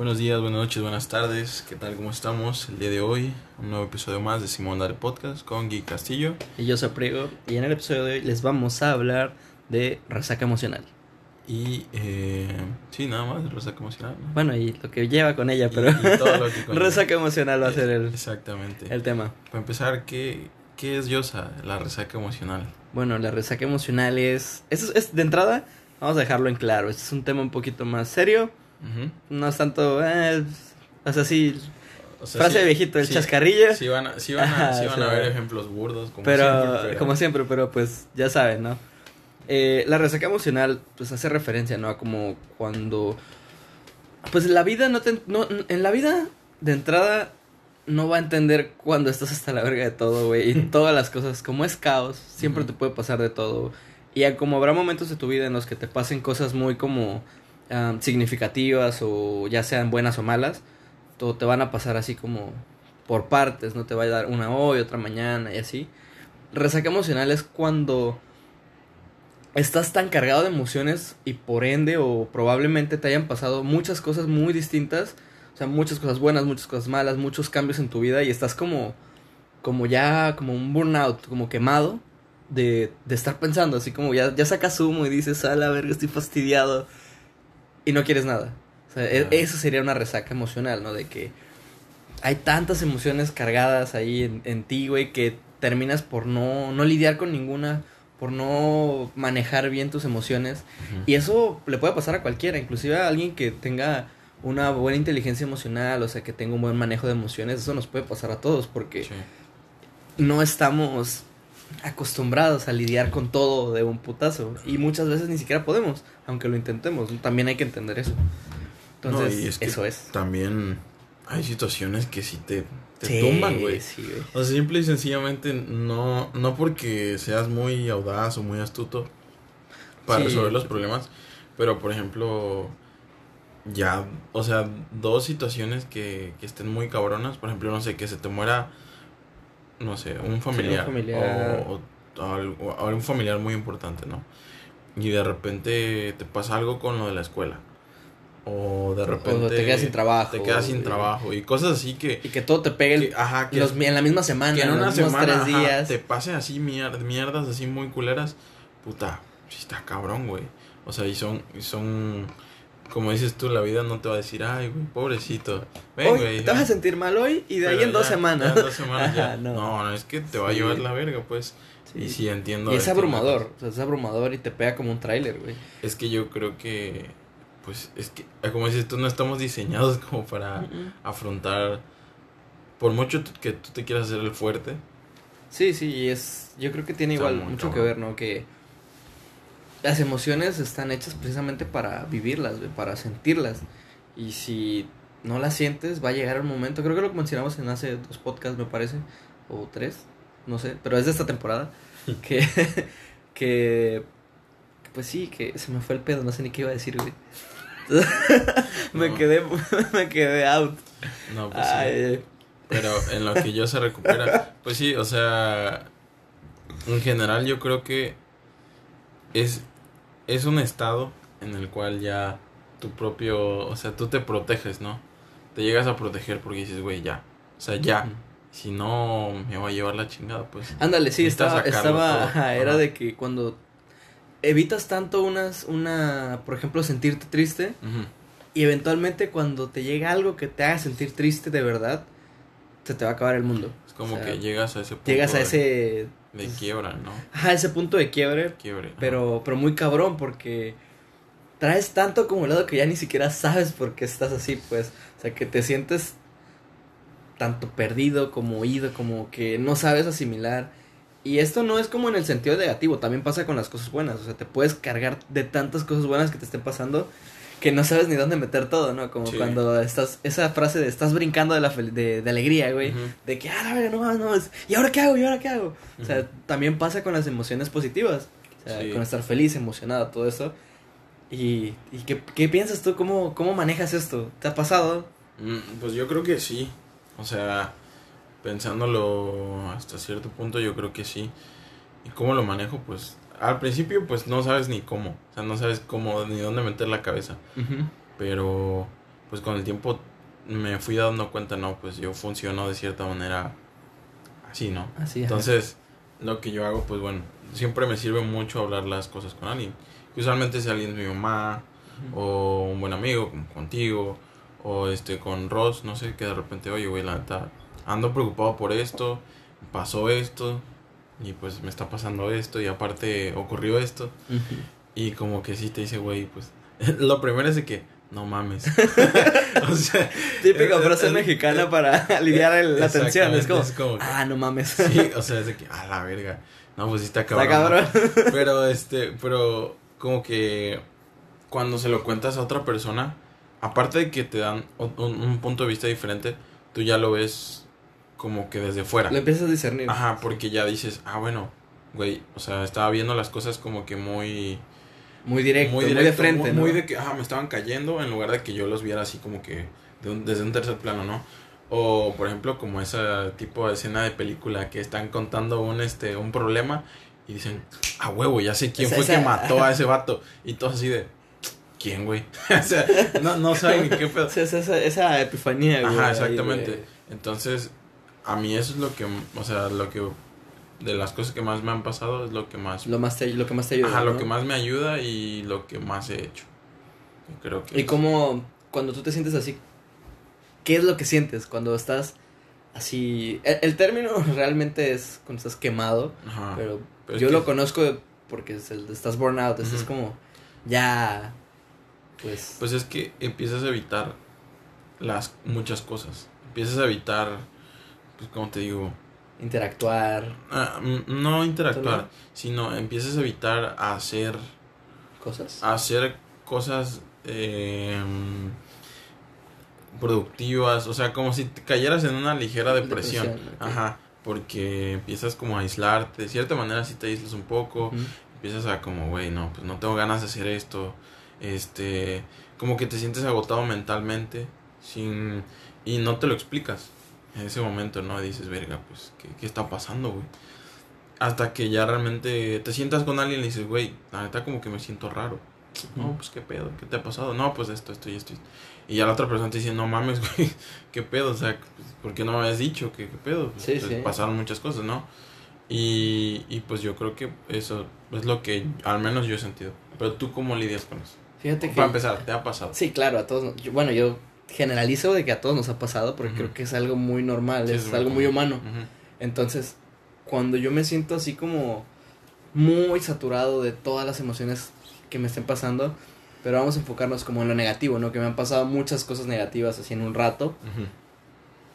Buenos días, buenas noches, buenas tardes. ¿Qué tal? ¿Cómo estamos? El día de hoy, un nuevo episodio más de Simón Dale Podcast con Gui Castillo. Y yo soy Priego. Y en el episodio de hoy les vamos a hablar de resaca emocional. Y eh, sí, nada más, resaca emocional. ¿no? Bueno, y lo que lleva con ella, pero y todo lo que conlleva. resaca emocional va a ser el, Exactamente. el tema. Para empezar, ¿qué, ¿qué es Yosa, la resaca emocional? Bueno, la resaca emocional es, eso es, es- de entrada, vamos a dejarlo en claro. Este es un tema un poquito más serio. No es tanto, eh, o sea, sí, O sea, frase sí- de viejito, el sí- chascarrillo. Sí van a, sí van a, van a ver ejemplos burdos, como pero, siempre, pero- como siempre, pero pues ya saben, ¿no? Eh, la resaca emocional, pues hace referencia, ¿no? A como cuando. Pues la vida no te. No, en la vida, de entrada, no va a entender cuando estás hasta la verga de todo, güey. Y todas las cosas, como es caos, siempre te puede pasar de todo. Y a- como habrá momentos de tu vida en los que te pasen cosas muy como significativas o ya sean buenas o malas, todo te van a pasar así como por partes, no te va a dar una hoy, otra mañana y así. Resaca emocional es cuando estás tan cargado de emociones y por ende o probablemente te hayan pasado muchas cosas muy distintas, o sea, muchas cosas buenas, muchas cosas malas, muchos cambios en tu vida y estás como como ya como un burnout, como quemado de, de estar pensando, así como ya ya sacas humo y dices, "A la verga, estoy fastidiado." Y no quieres nada. O sea, Ajá. eso sería una resaca emocional, ¿no? De que hay tantas emociones cargadas ahí en, en ti, güey, que terminas por no, no lidiar con ninguna, por no manejar bien tus emociones. Y eso le puede pasar a cualquiera, inclusive a alguien que tenga una buena inteligencia emocional, o sea, que tenga un buen manejo de emociones, eso nos puede pasar a todos porque Sí. no estamos acostumbrados a lidiar con todo de un putazo y muchas veces ni siquiera podemos, aunque lo intentemos, también hay que entender eso. Entonces, No, y es que eso es. También hay situaciones que sí te, te Sí, tumban, güey. sí. O sea, simple y sencillamente no, no porque seas muy audaz o muy astuto para Sí. resolver los problemas, pero por ejemplo, ya, o sea, dos situaciones que, que estén muy cabronas, por ejemplo, no sé, que se te muera, no sé, un familiar, familiar. O, o, o algo- o un familiar muy importante, ¿no? Y de repente te pasa algo con lo de la escuela. O de repente... Te quedas sin trabajo. Te quedas sin trabajo y cosas así que... Y que todo te pegue que- ajá, que, los- en la misma semana, que en una los semana tres ajá, días. te pase así mier- mierdas así muy culeras, puta, sí está cabrón, güey. O sea, y son, y son, como dices tú, la vida no te va a decir, ay, güey, pobrecito. Ven, Hoy güey. te vas a sentir mal hoy y de ahí en dos semanas. ya en dos semanas ya. No. no. no, es que te va a Sí. llevar la verga, pues. Sí. Y sí entiendo. Y es este abrumador, o sea, es abrumador y te pega como un tráiler, güey. Es que yo creo que, pues, es que, como dices tú, no estamos diseñados como para afrontar, por mucho que tú te quieras hacer el fuerte. Sí, sí, y es, yo creo que tiene Está igual mucho que ver, ¿no? Que las emociones están hechas precisamente para vivirlas, güey, para sentirlas. Y si no las sientes, va a llegar un momento, creo que lo mencionamos en hace dos podcasts, me parece, o tres, no sé, pero es de esta temporada, que, que, pues sí, que se me fue el pedo, no sé ni qué iba a decir, güey. me No. quedé, me quedé out. No, pues sí. Pero en lo que yo se recupera, pues sí, o sea, en general yo creo que es, es un estado en el cual ya tu propio, o sea, tú te proteges, ¿no? Te llegas a proteger porque dices, güey, ya, o sea, ya, si no me va a llevar la chingada, pues. Ándale, sí, estaba, estaba, ajá, era de que cuando evitas tanto unas, una, por ejemplo, sentirte triste y eventualmente cuando te llega algo que te haga sentir triste de verdad, se te va a acabar el mundo. Es como O sea, que llegas a ese punto Llegas a de, ese, de quiebra, ¿no? ajá, ese punto de quiebre, Quiebre. ajá. pero, pero muy cabrón porque traes tanto acumulado que ya ni siquiera sabes por qué estás así, pues, o sea, que te sientes tanto perdido como oído, como que no sabes asimilar. Y esto no es como en el sentido negativo, también pasa con las cosas buenas, o sea, te puedes cargar de tantas cosas buenas que te estén pasando que no sabes ni dónde meter todo, ¿no? Como Sí. cuando estás, esa frase de estás brincando de la de, de alegría, güey, Ujú. de que, ah, la verga, no, no, ¿y ahora qué hago? ¿Y ahora qué hago? O sea, también pasa con las emociones positivas, o sea, Sí. con estar feliz, emocionado, todo eso. ¿Y, y qué, qué piensas tú? ¿Cómo, ¿Cómo manejas esto? ¿Te ha pasado? Mm, Pues yo creo que sí. O sea, pensándolo hasta cierto punto, yo creo que sí. ¿Y cómo lo manejo? Pues al principio, pues no sabes ni cómo. O sea, no sabes cómo ni dónde meter la cabeza. Pero pues con el tiempo me fui dando cuenta, no, pues yo funciono de cierta manera así, ¿no? Así. Entonces, lo que yo hago, pues bueno, siempre me sirve mucho hablar las cosas con alguien. Usualmente si alguien es mi mamá, o un buen amigo, como contigo, o este con Ross, no sé, que de repente, oye, güey, la neta, ando preocupado por esto, pasó esto, y pues me está pasando esto, y aparte ocurrió esto, y como que sí te dice, güey, pues, lo primero es de que, no mames. o sea, Típica es- frase es- mexicana para aliviar el- la tensión. Es como, que- ah, no mames. Sí, o sea, es de que, a la verga. No, pues sí está Está cabrón. cabrón. ¿no? Pero, este, pero, como que cuando se lo cuentas a otra persona, aparte de que te dan un- un punto de vista diferente, tú ya lo ves como que desde fuera. Lo empiezas a discernir. Ajá, porque ya dices, ah, bueno, güey, o sea, estaba viendo las cosas como que muy... Muy directo, muy, directo, de frente, muy, ¿no? muy de que, ah, me estaban cayendo en lugar de que yo los viera así como que de un- desde un tercer plano, ¿no? O, por ejemplo, como ese tipo de escena de película que están contando un, este, un problema y dicen, ah, huevo, ya sé quién Esa- fue esa- que mató a ese vato. Y todos así de, ¿quién, güey? o sea, no, no saben ni qué pedo. Esa, esa, esa epifanía, güey. Ajá, ahí, exactamente. güey. Entonces, a mí eso es lo que, o sea, lo que, de las cosas que más me han pasado es lo que más, Lo, más te, lo que más te ayuda. ajá, lo que más me ayuda y lo que más he hecho. Yo creo que... Y como cuando tú te sientes así, ¿qué es lo que sientes cuando estás así? El, el término realmente es cuando estás quemado, Ajá. pero, yo que- lo conozco porque es el estás burnout, estás como ya, pues, Pues es que empiezas a evitar las muchas cosas. Empiezas a evitar, pues como te digo, interactuar, ah, no interactuar, sino empiezas a evitar hacer, cosas. hacer cosas eh, productivas, o sea, como si te cayeras en una ligera depresión. Ajá, porque empiezas como a aislarte, de cierta manera si te aíslas un poco, empiezas a como, güey, no, pues no tengo ganas de hacer esto, este, como que te sientes agotado mentalmente, sin, y no te lo explicas en ese momento, ¿no? Dices, verga, pues, ¿qué, qué está pasando, güey? Hasta que ya realmente te sientas con alguien y le dices, güey, la neta como que me siento raro. No, pues, ¿qué pedo? ¿Qué te ha pasado? No, pues esto, esto y esto. Y ya la otra persona te dice, no mames, güey, ¿qué pedo? O sea, ¿por qué no me habías dicho? ¿Qué, qué pedo? Pues, Sí, pues, sí. Pasaron muchas cosas, ¿no? Y, y pues yo creo que eso es lo que al menos yo he sentido. Pero tú, ¿cómo lidias con eso? Fíjate que Para empezar, ¿te ha pasado? Sí, claro, a todos. yo- bueno, yo generalizo de que a todos nos ha pasado porque creo que es algo muy normal, Sí, es, algo muy humano. Entonces, cuando yo me siento así como muy saturado de todas las emociones que me estén pasando, pero vamos a enfocarnos como en lo negativo, ¿no? Que me han pasado muchas cosas negativas así en un rato,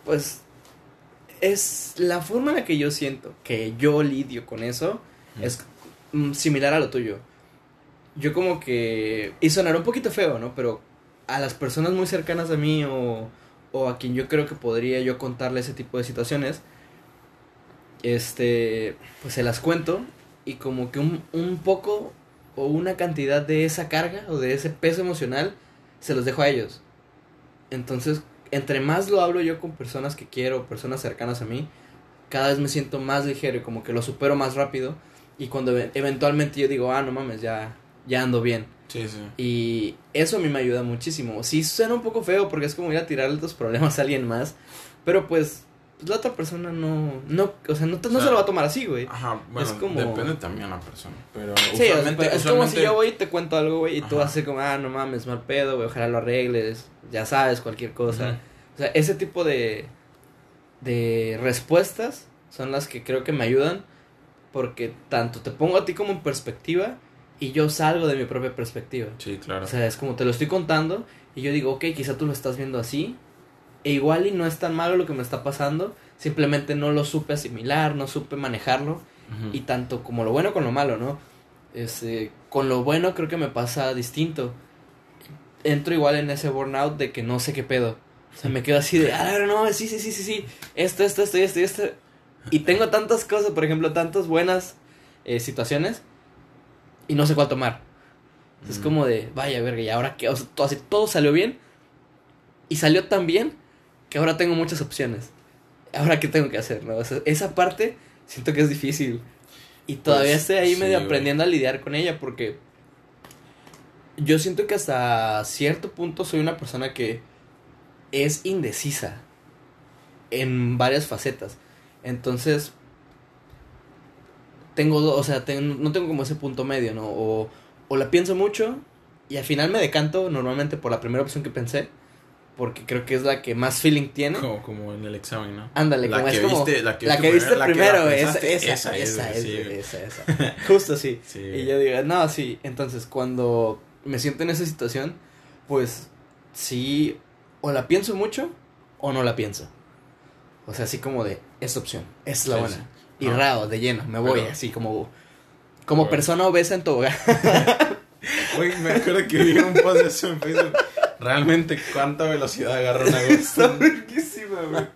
pues es la forma en la que yo siento que yo lidio con eso es mm, similar a lo tuyo. Yo como que... Y sonará un poquito feo, ¿no? Pero a las personas muy cercanas a mí o, o a quien yo creo que podría yo contarle ese tipo de situaciones, este, pues se las cuento y como que un, un poco o una cantidad de esa carga o de ese peso emocional se los dejo a ellos. Entonces, entre más lo hablo yo con personas que quiero, personas cercanas a mí, cada vez me siento más ligero y como que lo supero más rápido. Y cuando e- eventualmente yo digo, ah, no mames, ya, ya ando bien. Sí, sí. Y eso a mí me ayuda muchísimo. Sí suena un poco feo porque es como ir a tirarle tus problemas a alguien más. Pero pues, pues la otra persona no, no, o sea, no, te- no O sea, se lo va a tomar así, güey. Ajá, bueno, Es como- depende también de la persona. Pero Sí, usualmente, pero es como si yo voy y te cuento algo, güey, y tú Ajá. a ser como, ah, no mames, mal pedo, güey, ojalá lo arregles, ya sabes, cualquier cosa. O sea, ese tipo de, de respuestas son las que creo que me ayudan porque tanto te pongo a ti como en perspectiva y yo salgo de mi propia perspectiva. Sí, claro. O sea, es como te lo estoy contando y yo digo, ok, quizá tú lo estás viendo así e igual y no es tan malo lo que me está pasando, simplemente no lo supe asimilar, no supe manejarlo y tanto como lo bueno con lo malo, ¿no? Este, con lo bueno creo que me pasa distinto. Entro igual en ese burnout de que no sé qué pedo. O sea, me quedo así de, ah, no, sí, sí, sí, sí, sí, esto, esto, esto, esto, esto. Y tengo tantas cosas, por ejemplo, tantas buenas eh, situaciones y no sé cuál tomar. Es Mm. como de, vaya verga, y ahora que, o sea, todo, así, todo salió bien y salió tan bien que ahora tengo muchas opciones. Ahora, ¿qué tengo que hacer? No? O sea, esa parte siento que es difícil. Y todavía Pues, estoy ahí sí, medio güey. aprendiendo a lidiar con ella porque yo siento que hasta cierto punto soy una persona que es indecisa en varias facetas. Entonces, tengo, o sea, ten- no tengo como ese punto medio, ¿no? O, o la pienso mucho y al final me decanto normalmente por la primera opción que pensé, porque creo que es la que más feeling tiene. Como, como en el examen, ¿no? Ándale, La como que es como viste- la que la viste primero, la esa, esa, esa esa, es, es, sí, güey, esa, esa. Justo así. Sí. Y yo digo, no, sí. Entonces, cuando me siento en esa situación, pues sí, o la pienso mucho o no la pienso. O sea, así como de, esta opción, es la buena. Y Ah. rao, de lleno, me voy Pero- así como, como persona obesa en tobogán. Güey, me acuerdo que vi un post de eso en Facebook. Realmente, ¿cuánta velocidad agarra una Está verguísima, güey.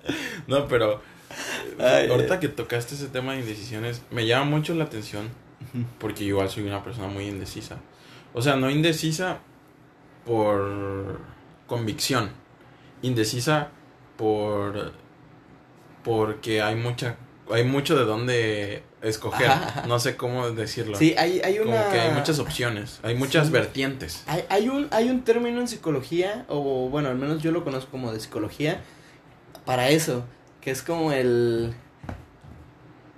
No, pero Ay, ahorita ay. que tocaste ese tema de indecisiones, me llama mucho la atención porque igual soy una persona muy indecisa. O sea, no indecisa por convicción, indecisa por porque hay mucha hay mucho de dónde escoger, Ajá, ajá. no sé cómo decirlo. Sí, hay, hay una... Como que hay muchas opciones, hay muchas Sí. vertientes. Hay, hay, un, hay un término en psicología, o bueno, al menos yo lo conozco como de psicología, para eso, que es como el...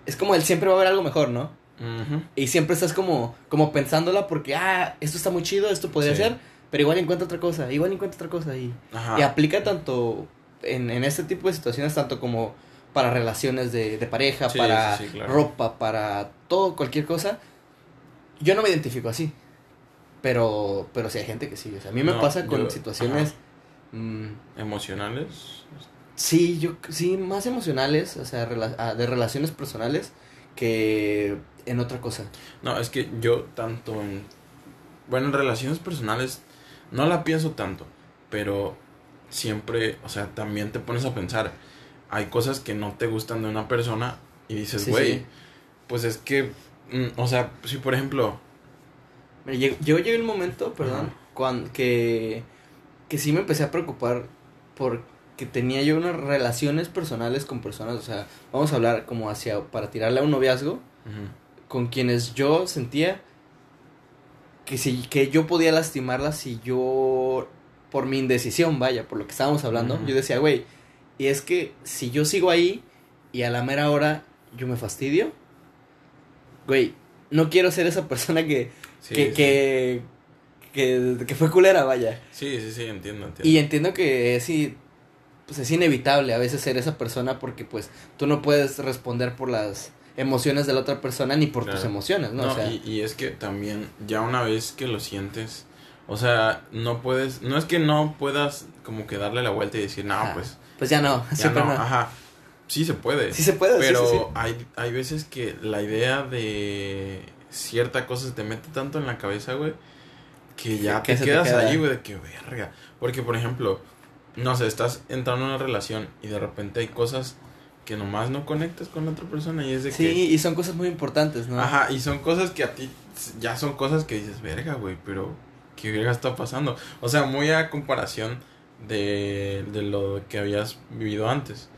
Es como el siempre va a haber algo mejor, ¿no? Ujú. Y siempre estás como, como pensándola porque, ah, esto está muy chido, esto podría Sí. ser, pero igual encuentra otra cosa, igual encuentra otra cosa. Y, Ajá. y aplica tanto en, en este tipo de situaciones, tanto como para relaciones de, de pareja, Sí, para sí, sí, claro. ropa, para todo, cualquier cosa. Yo no me identifico así. Pero, pero sí hay gente que sí. O sea, a mí me pasa con yo- situaciones. mm, emocionales. sí, yo sí, más emocionales, o sea, rela- ah, de relaciones personales que en otra cosa. No, es que yo tanto en bueno, en relaciones personales no la pienso tanto, pero siempre, o sea, también te pones a pensar, hay cosas que no te gustan de una persona y dices, güey, sí. pues es que mm, o sea, si por ejemplo, Mira, lleg- Yo llegué un momento, perdón, Ajá. cuando, que, que sí me empecé a preocupar porque tenía yo unas relaciones personales con personas, o sea, vamos a hablar como hacia, para tirarle a un noviazgo, con quienes yo sentía que si, que yo podía lastimarlas si yo, por mi indecisión, vaya, por lo que estábamos hablando, yo decía, güey, y es que si yo sigo ahí y a la mera hora yo me fastidio, güey, no quiero ser esa persona que sí, que, sí. que, que, que fue culera, vaya. Sí, sí, sí, entiendo, entiendo. Y entiendo que es, i- pues es inevitable a veces ser esa persona porque pues tú no puedes responder por las emociones de la otra persona ni por tus emociones, ¿no? No, o sea, y, y es que también, ya una vez que lo sientes, o sea, no puedes, no es que no puedas como que darle la vuelta y decir, no, pues, pues ya no, ya siempre no, no. ajá, sí se puede. Sí se puede, sí, Pero sí, sí. Hay, hay veces que la idea de cierta cosa se te mete tanto en la cabeza, güey, que ya Que te quedas queda. allí, güey, de que verga. Porque, por ejemplo, no sé, estás entrando en una relación y de repente hay cosas que nomás no conectas con la otra persona y es de Sí, que... y son cosas muy importantes, ¿no? Ajá, y son cosas que a ti ya son cosas que dices, verga, güey, pero ¿qué verga está pasando? O sea, muy a comparación de, de lo que habías vivido antes.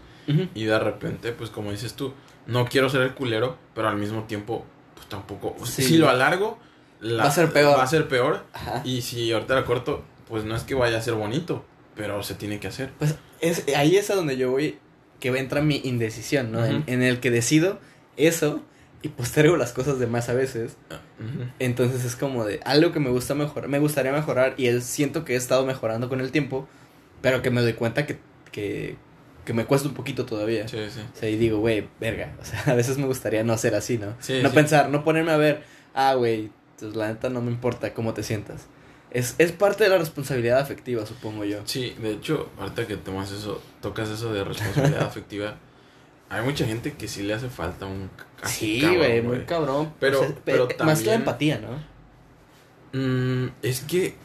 Y de repente, pues como dices tú, no quiero ser el culero, pero al mismo tiempo, pues tampoco. o sea, Sí. Si lo alargo, la- Va a ser peor. Va a ser peor. Ajá. Y si ahorita lo corto, pues no es que vaya a ser bonito, pero se tiene que hacer. Pues es, ahí es a donde yo voy, que entra mi indecisión, ¿no? en, el que decido eso y postergo las cosas de más a veces. Ah. Entonces es como de algo que me gusta mejorar, me gustaría mejorar y es, siento que he estado mejorando con el tiempo, pero que me doy cuenta que, que, que me cuesta un poquito todavía. Sí, sí. O sea, y digo, güey, verga, o sea, a veces me gustaría no ser así, ¿no? Sí, no sí. pensar, no ponerme a ver, ah, güey, pues la neta no me importa cómo te sientas. Es, es parte de la responsabilidad afectiva, supongo yo. Sí, de hecho, ahorita que tomas eso, tocas eso de responsabilidad afectiva, hay mucha gente que sí le hace falta un Sí, güey, muy cabrón. Pero- O sea, pero pe- Más que la empatía, ¿no? Mm, es que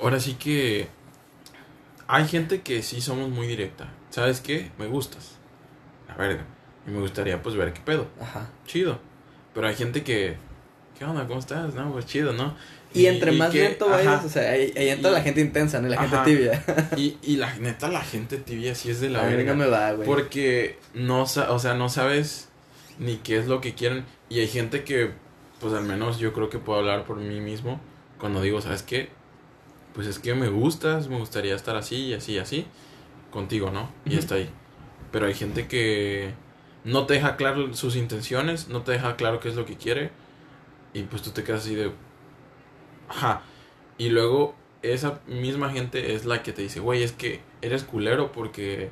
ahora sí que hay gente que sí somos muy directa. ¿Sabes qué? Me gustas. La verga. Y me gustaría pues ver qué pedo. Ajá. Chido. Pero hay gente que ¿qué onda? ¿Cómo estás? No, pues chido, ¿no? Y, entre más que- lento ajá. vayas, o sea, ahí, ahí entra Y- la gente intensa, ¿no? Y la gente tibia. Y, y la neta, la gente tibia sí es de la a mí verga. me va, güey. Porque no, o sea, no sabes ni qué es lo que quieren. Y hay gente que, pues al menos yo creo que puedo hablar por mí mismo. Cuando digo, ¿sabes qué? Pues es que me gustas, me gustaría estar así y así y así contigo, ¿no? Y está ahí. Pero hay gente que no te deja claro sus intenciones, no te deja claro qué es lo que quiere y pues tú te quedas así de ajá. Y luego esa misma gente es la que te dice, "Güey, es que eres culero porque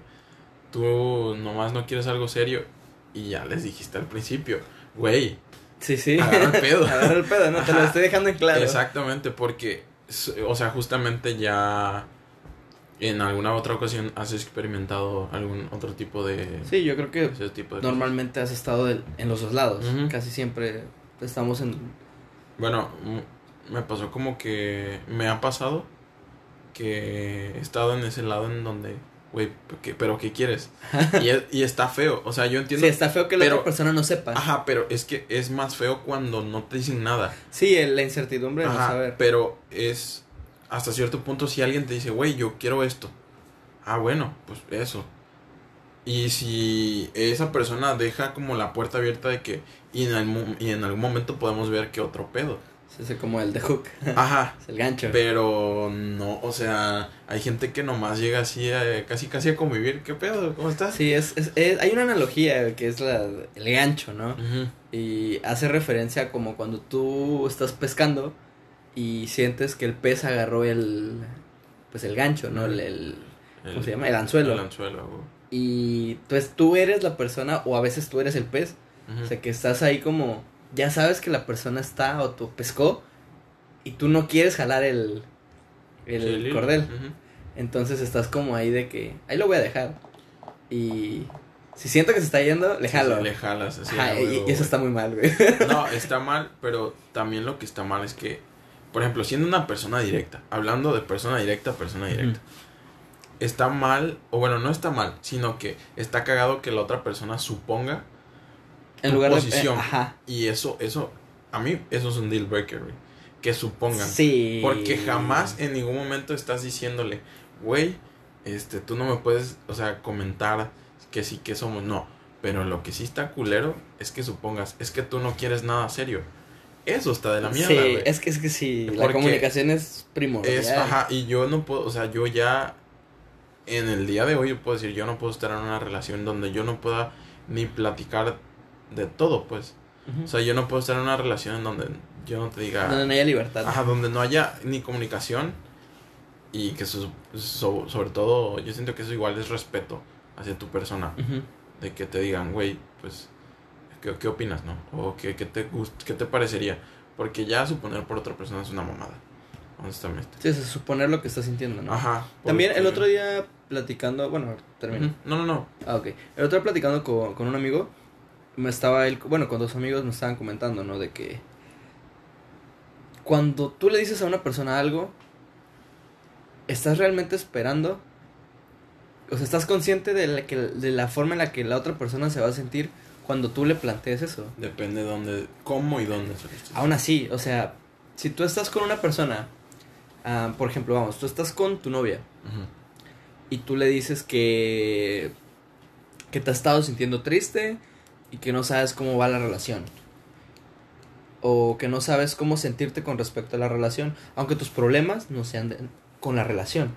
tú nomás no quieres algo serio." Y ya les dijiste al principio, "Güey, Sí, sí. Agarra el pedo. Agarra el pedo, ¿no? Te lo estoy dejando en claro. Exactamente, porque, o sea, justamente ya en alguna otra ocasión has experimentado algún otro tipo de... Sí, yo creo que ese tipo de normalmente has estado en los dos lados. Casi siempre estamos en... Bueno, me pasó como que me ha pasado que he estado en ese lado en donde, güey, ¿qué- pero ¿qué quieres? y, es- y está feo, o sea, yo entiendo... Sí, está feo que la pero- otra persona no sepa. Ajá, pero es que es más feo cuando no te dicen nada. Sí, la incertidumbre de no saber. pero es hasta cierto punto si alguien te dice, güey, yo quiero esto. Ah, bueno, pues eso. Y si esa persona deja como la puerta abierta de que y en, algún, y en algún momento podemos ver que otro pedo. Sí, como el de Hook. Ajá. es el gancho. Pero no, o sea, hay gente que nomás llega así a, casi casi a convivir. ¿Qué pedo? ¿Cómo estás? Sí, es, es- es- hay una analogía que es la, el gancho, ¿no? Y hace referencia a como cuando tú estás pescando y sientes que el pez agarró el pues el gancho, ¿no? El, el- ¿cómo El- se llama? El anzuelo. El anzuelo. güey. Y pues tú eres la persona o a veces tú eres el pez. O sea, que estás ahí como ya sabes que la persona está o tú pescó y tú no quieres jalar el el Sí, cordel. Entonces estás como ahí de que ahí lo voy a dejar. Y si siento que se está yendo, le jalo. sí, le jalas así. Ajá, a y- eso güey. está muy mal, güey. No, está mal, pero también lo que está mal es que, por ejemplo, siendo una persona directa, hablando de persona directa a persona directa, está mal, o bueno, no está mal, sino que está cagado que la otra persona suponga En lugar de eh, ajá. y eso, eso, a mí, eso es un deal breaker, güey, que supongan. Sí. Porque jamás en ningún momento estás diciéndole, güey, este, tú no me puedes, o sea, comentar que sí que somos, no. Pero lo que sí está culero es que supongas, es que tú no quieres nada serio. Eso está de la mierda, Sí, güey. es que es que sí, la comunicación es primordial. Es, ajá, y yo no puedo, o sea, yo ya en el día de hoy yo puedo decir, yo no puedo estar en una relación donde yo no pueda ni platicar de todo, pues. Ujú. O sea, yo no puedo estar en una relación en donde yo no te diga... Donde no haya libertad. Ajá, donde no haya ni comunicación y que so- sobre todo yo siento que eso igual es respeto hacia tu persona. De que te digan, güey, pues, ¿qué, qué opinas, no? O ¿qué, qué te qué te parecería? Porque ya suponer por otra persona es una mamada, honestamente. Sí, es suponer lo que estás sintiendo, ¿no? Ajá. También el otro día platicando, bueno, termino. No, no, no. Ah, ok. El otro día platicando con, con un amigo, me estaba él, bueno, con dos amigos me estaban comentando, ¿no? De que cuando tú le dices a una persona algo, estás realmente esperando, o sea, estás consciente de la, que, de la forma en la que la otra persona se va a sentir cuando tú le plantees eso. Depende de dónde, cómo y dónde Aún así, o sea, si tú estás con una persona, ah, por ejemplo, vamos, tú estás con tu novia y tú le dices que que te has estado sintiendo triste y que no sabes cómo va la relación o que no sabes cómo sentirte con respecto a la relación, aunque tus problemas no sean de- con la relación,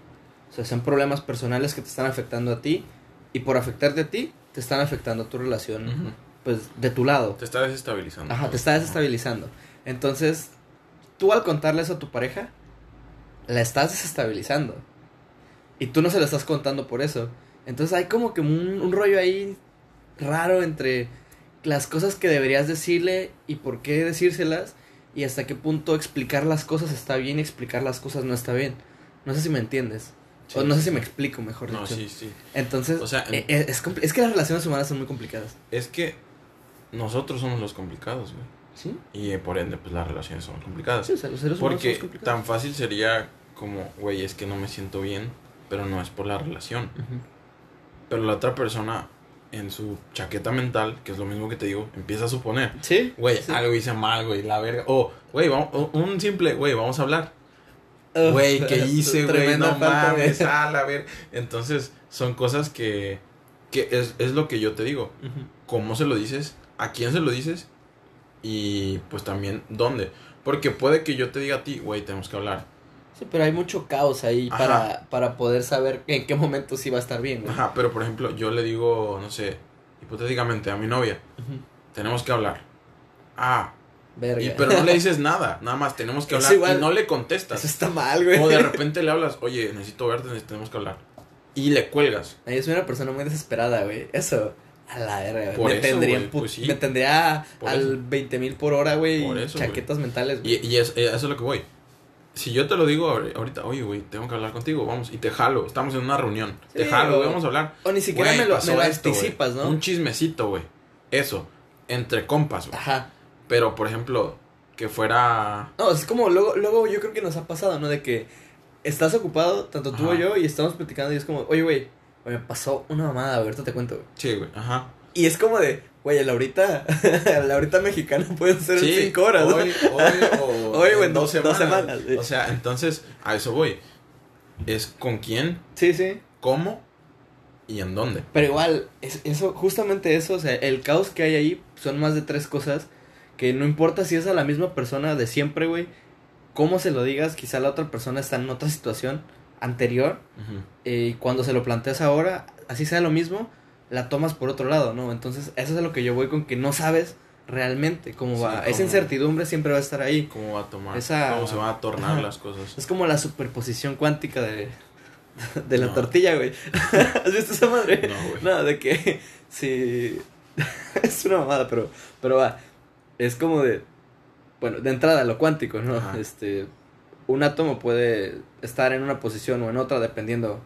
o sea, sean problemas personales que te están afectando a ti y por afectarte a ti te están afectando a tu relación, pues de tu lado. Te está desestabilizando. Ajá, te está desestabilizando. Entonces, tú al contarle eso a tu pareja, la estás desestabilizando. Y tú no se lo estás contando por eso. Entonces hay como que un, un rollo ahí raro entre las cosas que deberías decirle y por qué decírselas y hasta qué punto explicar las cosas está bien y explicar las cosas no está bien. No sé si me entiendes. Sí, o no sé sí, si me explico, mejor No, dicho. sí, sí. Entonces, O sea, eh, eh, es, que las relaciones humanas son muy complicadas. Es que nosotros somos los complicados, güey. ¿Sí? Y eh, por ende, pues las relaciones son complicadas. Sí, o sea, los seres humanos Porque tan fácil sería como, güey, es que no me siento bien, pero no es por la relación. Pero la otra persona, en su chaqueta mental, que es lo mismo que te digo, empieza a suponer, Sí. güey, sí. algo hice mal, güey, la verga. O, güey, un simple, güey, vamos a hablar. Güey, ¿qué hice, güey? No falta de- mames, a la ver. Entonces, son cosas que, que es, es lo que yo te digo. Cómo se lo dices, a quién se lo dices y pues también dónde. Porque puede que yo te diga a ti, güey, tenemos que hablar. Sí, pero hay mucho caos ahí Ajá. para, para poder saber en qué momento sí va a estar bien, güey. Ajá, pero por ejemplo, yo le digo, no sé, hipotéticamente a mi novia, tenemos que hablar. Ah, Verga. y, pero no le dices nada, nada más tenemos que hablar igual. y no le Eso contestas. está mal, güey. O de repente le hablas, oye, necesito verte, tenemos que hablar. Y le cuelgas. Yo soy una persona muy desesperada, güey. Eso, a la verga, güey. Por me, eso, tendría pues sí. me tendría Por al eso. 20 mil por hora, güey. Por eso, Chaquetas mentales, güey. Y, y es- eh, eso es lo que voy. Si yo te lo digo ahor- ahorita, oye, güey, tengo que hablar contigo, vamos, y te jalo, estamos en una reunión, te jalo, güey, vamos a hablar. O ni siquiera me lo, pasó me lo esto, güey. anticipas, ¿no? Un chismecito, güey. Eso, entre compas, güey. Ajá. Pero, por ejemplo, que fuera... No, es como luego, luego yo creo que nos ha pasado, ¿no? De que estás ocupado, tanto tú Ajá. o yo, y estamos platicando y es como, oye, güey, me pasó una mamada, ahorita te cuento, güey. Sí, güey, ajá. Y es como de, güey, el ahorita, el ahorita mexicano puede ser en Sí, cinco horas, ¿no? Hoy, hoy o Hoy, en dos- semanas. dos semanas, sí. O sea, entonces, a eso voy. Es con quién, Sí, sí. cómo y en dónde. Pero igual, es, eso, justamente eso, o sea, el caos que hay ahí son más de tres cosas que no importa si es a la misma persona de siempre, güey, cómo se lo digas, quizá la otra persona está en otra situación anterior Ujú. eh, y cuando se lo planteas ahora, así sea lo mismo, la tomas por otro lado, ¿no? Entonces, eso es a lo que yo voy con que no sabes realmente cómo Sí, va. cómo- Esa incertidumbre siempre va a estar ahí. ¿Cómo va a tomar? Esa- ¿Cómo se van a tornar las cosas? Es como la superposición cuántica de, de la No. tortilla, güey. ¿Has visto esa madre? No, güey. No, de que si es una mamada, pero pero va, es como de bueno, de entrada lo cuántico, ¿no? Ajá. Este un átomo puede estar en una posición o en otra dependiendo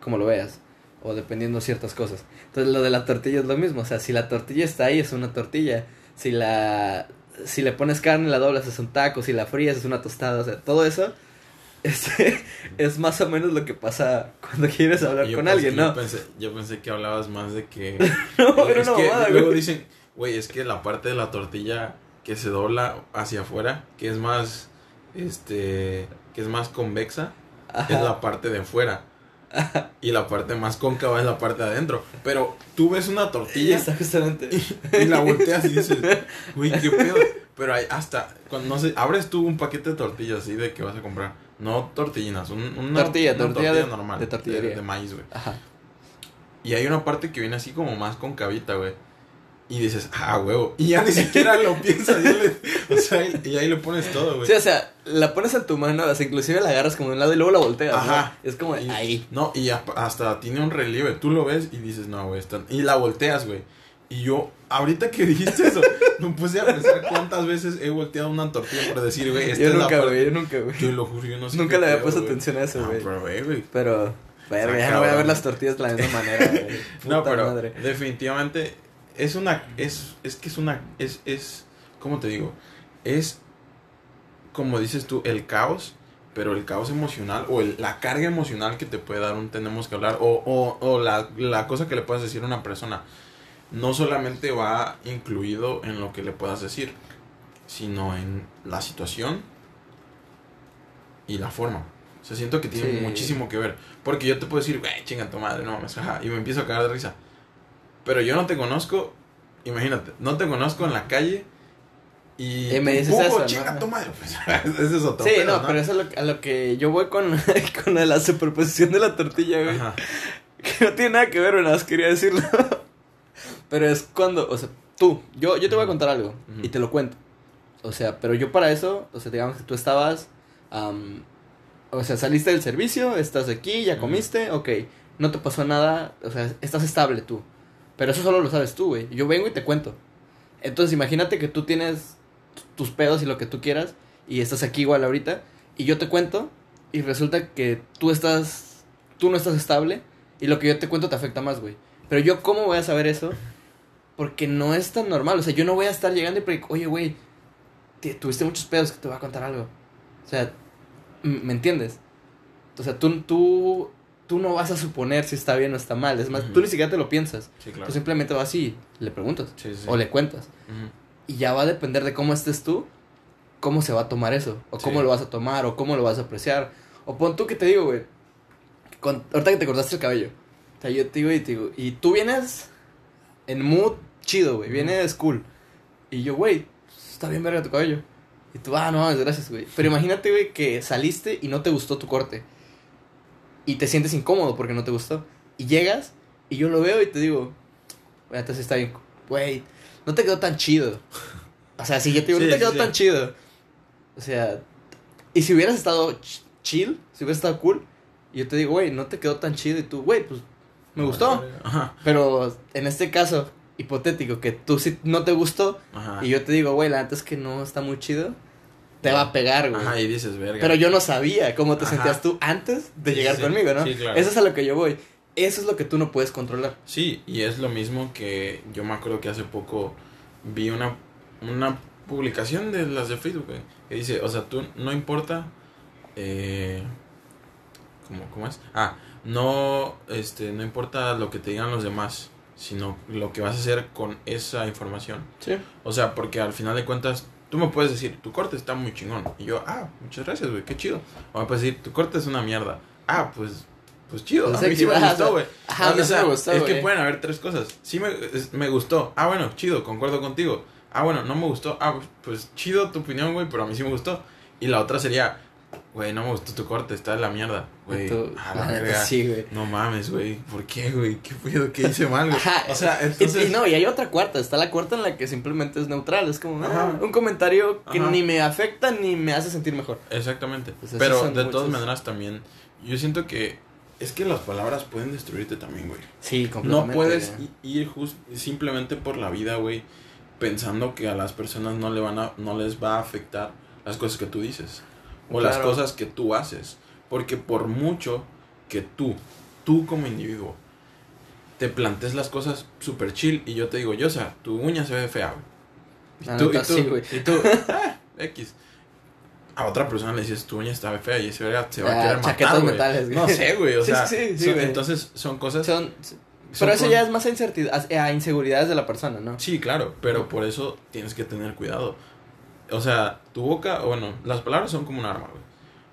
como lo veas o dependiendo ciertas cosas. Entonces lo de la tortilla es lo mismo, o sea, si la tortilla está ahí es una tortilla, si la si le pones carne la doblas es un taco, si la frías es una tostada, o sea, todo eso este, es más o menos lo que pasa cuando quieres hablar yo con alguien, yo ¿no? Pensé, yo pensé que hablabas más de que... No, es una que mamada, luego dicen, güey, es que la parte de la tortilla que se dobla hacia afuera, que es más, este, que es más convexa, Ajá. es la parte de afuera. Y la parte más cóncava es la parte de adentro. Pero tú ves una tortilla justamente. y la volteas y dices, güey, qué pedo. Pero hay hasta, cuando no sé, abres tú un paquete de tortillas así de que vas a comprar. No tortillinas, un, una, Tortilla, una tortilla de- normal. de tortillería. De, maíz, güey. Ajá. Y hay una parte que viene así como más concavita, güey. Y dices, ah, huevo. Y ya ni siquiera lo piensas. ya le- o sea, y, ahí le pones todo, güey. Sí, o sea, la pones en tu mano, o sea, inclusive la agarras como de un lado y luego la volteas, ¿no? Ajá. Es como Y- ahí. No, y a- hasta tiene un relieve. Tú lo ves y dices, no, güey. está- Y la volteas, güey. Y yo, ahorita que dijiste eso, me puse a pensar cuántas veces he volteado una tortilla para decir, güey, esta Yo es la nunca, parte- güey, yo nunca, güey. Yo lo juro, yo no sé. Nunca le había puesto atención a eso, No, güey. pero, güey. Pero, ya no voy a ver las tortillas de la misma manera, güey. No, pero madre. definitivamente es una es es que es una es es ¿cómo te digo? Es como dices tú el caos, pero el caos emocional o el- la carga emocional que te puede dar un tenemos que hablar o, o, o la, la cosa que le puedas decir a una persona no solamente va incluido en lo que le puedas decir, sino en la situación y la forma. O sea, siento que tiene Sí. muchísimo que ver. Porque yo te puedo decir, güey, chinga tu madre, no mames, jaja", Y me empiezo a cagar de risa. Pero yo no te conozco, imagínate, no te conozco en la calle y. Y me dices ¡pum! eso, ¿no? chinga tu madre! Pues, ese es otro Sí, pedo, no, pero eso es lo a lo que yo voy con, con la, superposición de la tortilla, güey. Ajá. Que no tiene nada que ver, nada más quería decirlo. Pero es cuando, o sea, tú, yo, yo te voy a contar algo y te lo cuento. O sea, pero yo para eso, o sea, digamos que tú estabas, am, o sea, saliste del servicio, estás aquí, ya comiste, ok, no te pasó nada, o sea, estás estable tú. Pero eso solo lo sabes tú, güey. Yo vengo y te cuento. Entonces, imagínate que tú tienes tus pedos y lo que tú quieras y estás aquí igual ahorita y yo te cuento y resulta que tú estás, tú no estás estable y lo que yo te cuento te afecta más, güey. Pero yo, ¿cómo voy a saber eso? Porque no es tan normal. O sea, yo no voy a estar llegando y pre- oye, güey, tuviste muchos pedos que te voy a contar algo. O sea, ¿me entiendes? O sea, tú, tú, tú no vas a suponer si está bien o está mal. Es más, Ujú. tú ni siquiera te lo piensas. Sí, claro. Tú simplemente vas y le preguntas. Sí, sí. O le cuentas. Y ya va a depender de cómo estés tú, cómo se va a tomar eso. O cómo lo vas a tomar, o cómo lo vas a apreciar. O pon tú que te digo, güey. con- ahorita que te cortaste el cabello. O sea, yo te digo y te digo. Y tú vienes en mood chido, güey. Ujú. Vienes cool. Y yo, güey, está bien verga tu cabello. Y tú, ah, no mames, gracias, güey. Pero imagínate, güey, que saliste y no te gustó tu corte. Y te sientes incómodo porque no te gustó. Y llegas y yo lo veo y te digo, güey, entonces está bien, güey, no te quedó tan chido. O sea, si yo te digo, no te quedó sí, tan sí. chido. O sea, y si hubieras estado ch- chill, si hubieras estado cool, yo te digo, güey, no te quedó tan chido y tú, güey, pues me gustó. Ajá. Pero en este caso hipotético, que tú sí no te gustó, Ajá. y yo te digo, güey, la neta es que no está muy chido, te va a pegar, güey. Ajá, y dices, verga. Pero yo no sabía cómo te Ajá. sentías tú antes de llegar sí, conmigo, ¿no? sí, claro. Eso es a lo que yo voy. Eso es lo que tú no puedes controlar. Sí, y es lo mismo que yo me acuerdo que hace poco vi una, una publicación de las de Facebook, güey, que dice, o sea, tú no importa, eh, ¿cómo, ¿cómo es? Ah, no, este, no importa lo que te digan los demás, sino lo que vas a hacer con esa información. Sí. O sea, porque al final de cuentas, tú me puedes decir, tu corte está muy chingón. Y yo, ah, muchas gracias, güey, qué chido. O me puedes decir, tu corte es una mierda. Ah, pues, pues chido. A mí sí me gustó, güey. Ajá, a mí O sí sea, me gustó, Es que pueden haber tres cosas. Sí me, es- me gustó. Ah, bueno, chido, concuerdo contigo. Ah, bueno, no me gustó. Ah, pues, pues chido tu opinión, güey, pero a mí sí me gustó. Y la otra sería, güey, no me gustó tu corte, está de la mierda. Güey, a la verga. Sí, güey. No mames, güey. ¿Por qué, güey? ¿Qué pedo? ¿Qué hice mal, güey? Ajá. O sea, entonces... Y, no, y hay otra cuarta. Está la cuarta en la que simplemente es neutral. Es como ah, un comentario que Ajá. ni me afecta ni me hace sentir mejor. Exactamente. Pues Pero de todas maneras también, yo siento que es que las palabras pueden destruirte también, güey. Sí, No completamente. puedes i- ir just- simplemente por la vida, güey, pensando que a las personas no le van a no les va a afectar las cosas que tú dices o las Claro. cosas que tú haces, porque por mucho que tú, tú como individuo te plantees las cosas super chill y yo te digo, yo, o sea, tu uña se ve fea, güey. Y tú, y tú, güey. y tú, ah, X. A otra persona le dices, tu uña está fea y ese verga se va Ah, a chaquetas matar, güey. mentales, güey. No sé, güey, o Sí, sea, sí, sí, son- entonces son cosas... Son- son pero eso con- ya es más a- a inseguridades de la persona, ¿no? Sí, claro, pero por eso tienes que tener cuidado. O sea, tu boca, bueno, las palabras son como un arma, güey.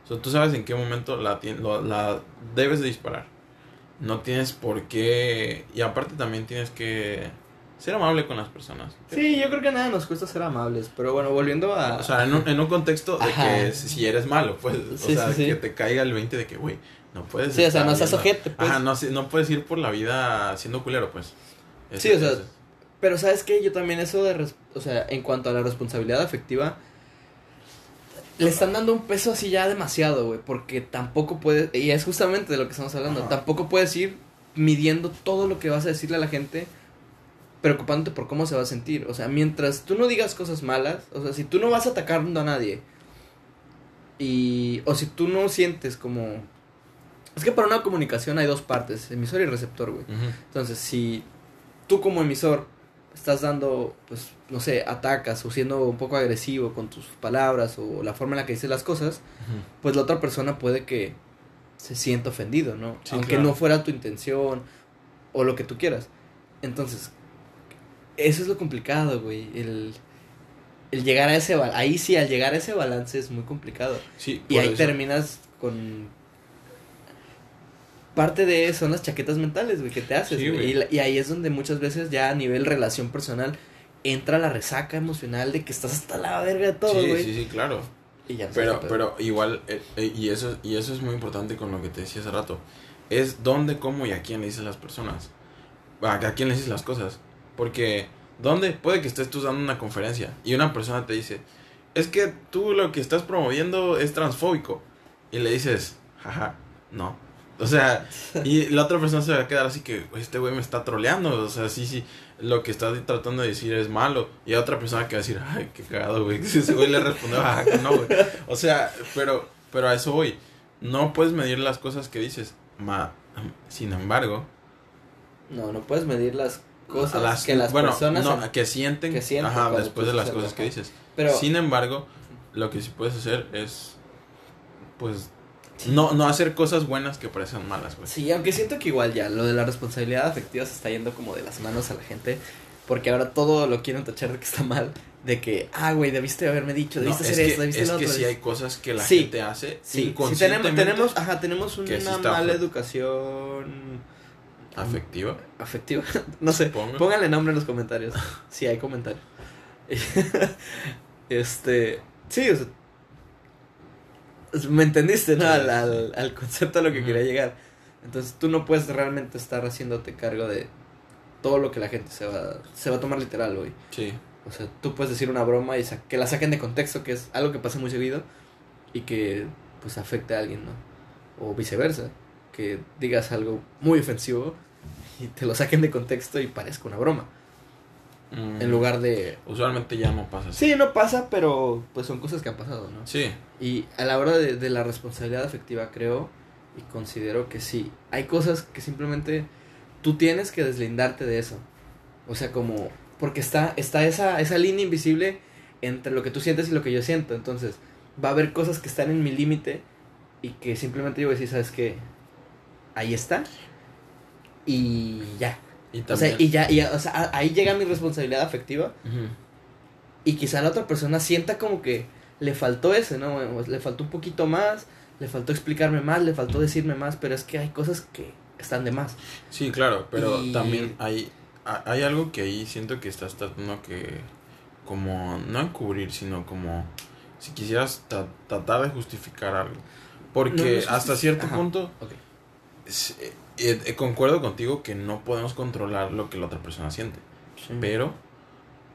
O sea, tú sabes en qué momento la, lo- la debes de disparar. No tienes por qué... Y aparte también tienes que ser amable con las personas. Sí, yo creo que nada nos cuesta ser amables. Pero bueno, volviendo a. O sea, en un, en un contexto de Ajá. que si eres malo, pues, o Sí, sea, sí, sí. que te caiga el 20 de que, güey, no puedes... Sí, o sea, no seas ojete, pues. Ajá, no, no puedes ir por la vida siendo culero, pues. Sí, o sea, Pero ¿sabes qué? Yo también eso de... res- O sea, en cuanto a la responsabilidad afectiva... Le están dando un peso así ya demasiado, güey. Porque tampoco puedes... Y es justamente de lo que estamos hablando. Ajá. Tampoco puedes ir midiendo todo lo que vas a decirle a la gente... Preocupándote por cómo se va a sentir. O sea, mientras tú no digas cosas malas... O sea, si tú no vas atacando a nadie... Y... O si tú no sientes como... Es que para una comunicación hay dos partes. Emisor y receptor, güey. Entonces, si tú como emisor estás dando, pues, no sé, atacas o siendo un poco agresivo con tus palabras o la forma en la que dices las cosas, pues la otra persona puede que se sienta ofendido, ¿no? Sí, Aunque claro. no fuera tu intención o lo que tú quieras. Entonces, eso es lo complicado, güey. El, el llegar a ese balance. Ahí sí, al llegar a ese balance es muy complicado. Sí, Y ahí eso. terminas con... Parte de son las chaquetas mentales, güey, que te haces, Sí, güey. güey. Y, la- y ahí es donde muchas veces ya a nivel relación personal entra la resaca emocional de que estás hasta la verga de todo, sí, güey. sí, sí, claro. Y ya no Pero, pero igual, eh, eh, y, eso, y eso es muy importante con lo que te decía hace rato, es dónde, cómo y a quién le dices las personas. A, a quién le dices las cosas. Porque, ¿dónde? Puede que estés tú dando una conferencia y una persona te dice, es que tú lo que estás promoviendo es transfóbico. Y le dices, jaja, no. O sea, y la otra persona se va a quedar así que, "Güey, este güey me está troleando. O sea, sí, sí, lo que está tratando de decir es malo. Y a otra persona que va a decir, ay, qué cagado, güey. Ese güey le respondió, ah, que no, güey. O sea, pero, pero a eso voy. No puedes medir las cosas que dices. Ma, sin embargo, No, no puedes medir las cosas las, que las bueno, personas... no, que sienten, que sienten ajá, después de las cosas que dices. Pero... Sin embargo, lo que sí puedes hacer es, pues, Sí. no, no hacer cosas buenas que parecen malas, güey. Sí, aunque siento que igual ya lo de la responsabilidad afectiva se está yendo como de las manos a la gente. Porque ahora todo lo quieren tachar de que está mal. De que, ah, güey, debiste haberme dicho, No, debiste es hacer que, esto, debiste es lo que otro. sí hay cosas que la Sí. gente hace Sí, sí tenemos, inconscientemente tenemos, ajá, tenemos una que mala educación afectiva. afectiva. no sé, Supongo. pónganle nombre en los comentarios. Si hay comentarios. este, Sí, o sea. ¿Me entendiste, no? Al, al, al concepto a lo que quería llegar. Entonces tú no puedes realmente estar haciéndote cargo de todo lo que la gente se va, se va a tomar literal, güey. Sí. O sea, tú puedes decir una broma y que la saquen de contexto, que es algo que pasa muy seguido y que pues afecte a alguien, ¿no? O viceversa, que digas algo muy ofensivo y te lo saquen de contexto y parezca una broma. Mm, En lugar de... Usualmente ya no pasa así. Sí, no pasa, pero pues son cosas que han pasado, ¿no? Sí. Y a la hora de, de la responsabilidad afectiva creo y considero que sí, hay cosas que simplemente tú tienes que deslindarte de eso. O sea, como porque está está esa esa línea invisible entre lo que tú sientes y lo que yo siento, entonces va a haber cosas que están en mi límite y que simplemente yo voy a decir, ¿sabes qué? Ahí está. Y ya. Y O también. sea, y ya, y ya, o sea, ahí llega mi responsabilidad afectiva y quizá la otra persona sienta como que le faltó ese, ¿no? O Le faltó un poquito más, le faltó explicarme más, le faltó decirme más, pero es que hay cosas que están de más. Sí, claro, pero Y- también hay, ha- hay algo que ahí siento que estás tratando que, como, no encubrir, sino como, si quisieras tra- tratar de justificar algo. Porque No, no es hasta cierto Ajá. punto, Ok. es- eh, eh, concuerdo contigo que no podemos controlar lo que la otra persona siente. Sí. Pero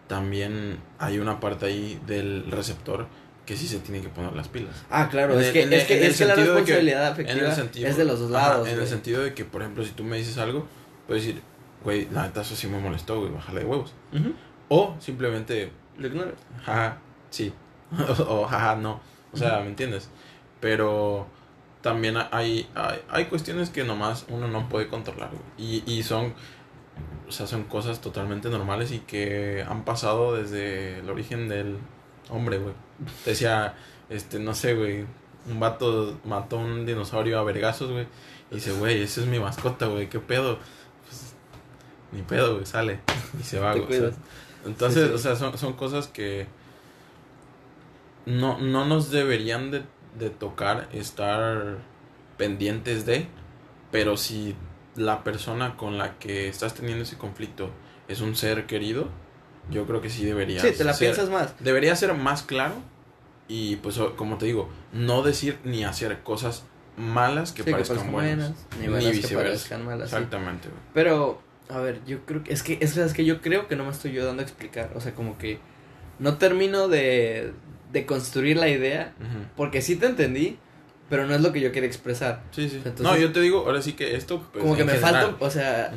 también hay una parte ahí del receptor que sí se tiene que poner las pilas. Ah, claro, En es el- que, en es el- que, es que la que- responsabilidad En afectiva sentido, es de los dos Ajá, lados. en el sentido de que, por ejemplo, si tú me dices algo, puedes decir, güey, la neta eso sí me molestó, güey, bájale de huevos. O simplemente, Lo ignoras. jaja, sí. o jaja, no. O sea, ¿me entiendes? Pero también hay, hay, hay cuestiones que nomás uno no puede controlar. Y, y son, o sea, son cosas totalmente normales y que han pasado desde el origen del hombre, güey. Decía, este, no sé, güey, un vato mató un dinosaurio a vergazos, güey. Y dice, güey, esa es mi mascota, güey, ¿qué pedo? Pues, ni pedo, güey, sale. Y se va, güey. o sea, cuidas. entonces, Sí, sí. o sea, son, son cosas que no, no nos deberían de, de tocar estar pendientes de, pero si la persona con la que estás teniendo ese conflicto es un ser querido, yo creo que sí debería Sí, te la ser- piensas más. Debería ser más claro y pues como te digo, no decir ni hacer cosas malas que Sí, parezcan buenas. ni Ni buenas que viceversa. parezcan malas. Exactamente. Pero, a ver, yo creo que es que es, es que yo creo que no me estoy yo dando a explicar, o sea, como que no termino de, de construir la idea, porque sí te entendí, pero no es lo que yo quería expresar. Sí, sí. Entonces- no, yo te digo, ahora sí que esto pues, como que me general. falta, o sea,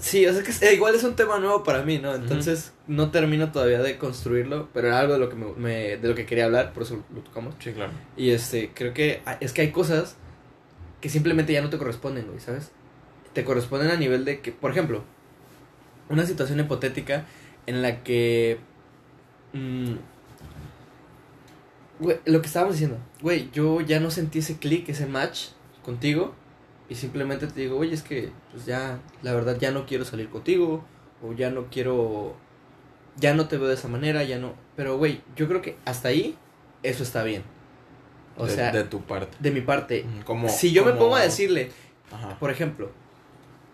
sí, o sea que es- eh, igual es un tema nuevo para mí, ¿no? Entonces no termino todavía de construirlo, pero era algo de lo que me, me- de lo que quería hablar, por eso lo tocamos. Sí, claro. Y este, creo que ah, es que hay cosas que simplemente ya no te corresponden, güey, ¿sabes? Te corresponden a nivel de que, por ejemplo, una situación hipotética en la que... mm, güey, lo que estábamos diciendo, güey, yo ya no sentí ese click, ese match contigo y simplemente te digo, oye, es que pues ya, la verdad ya no quiero salir contigo o ya no quiero, ya no te veo de esa manera, ya no, pero güey, yo creo que hasta ahí eso está bien. O de, sea, de tu parte. de mi parte. Como, si yo me pongo a decirle, Ajá. por ejemplo,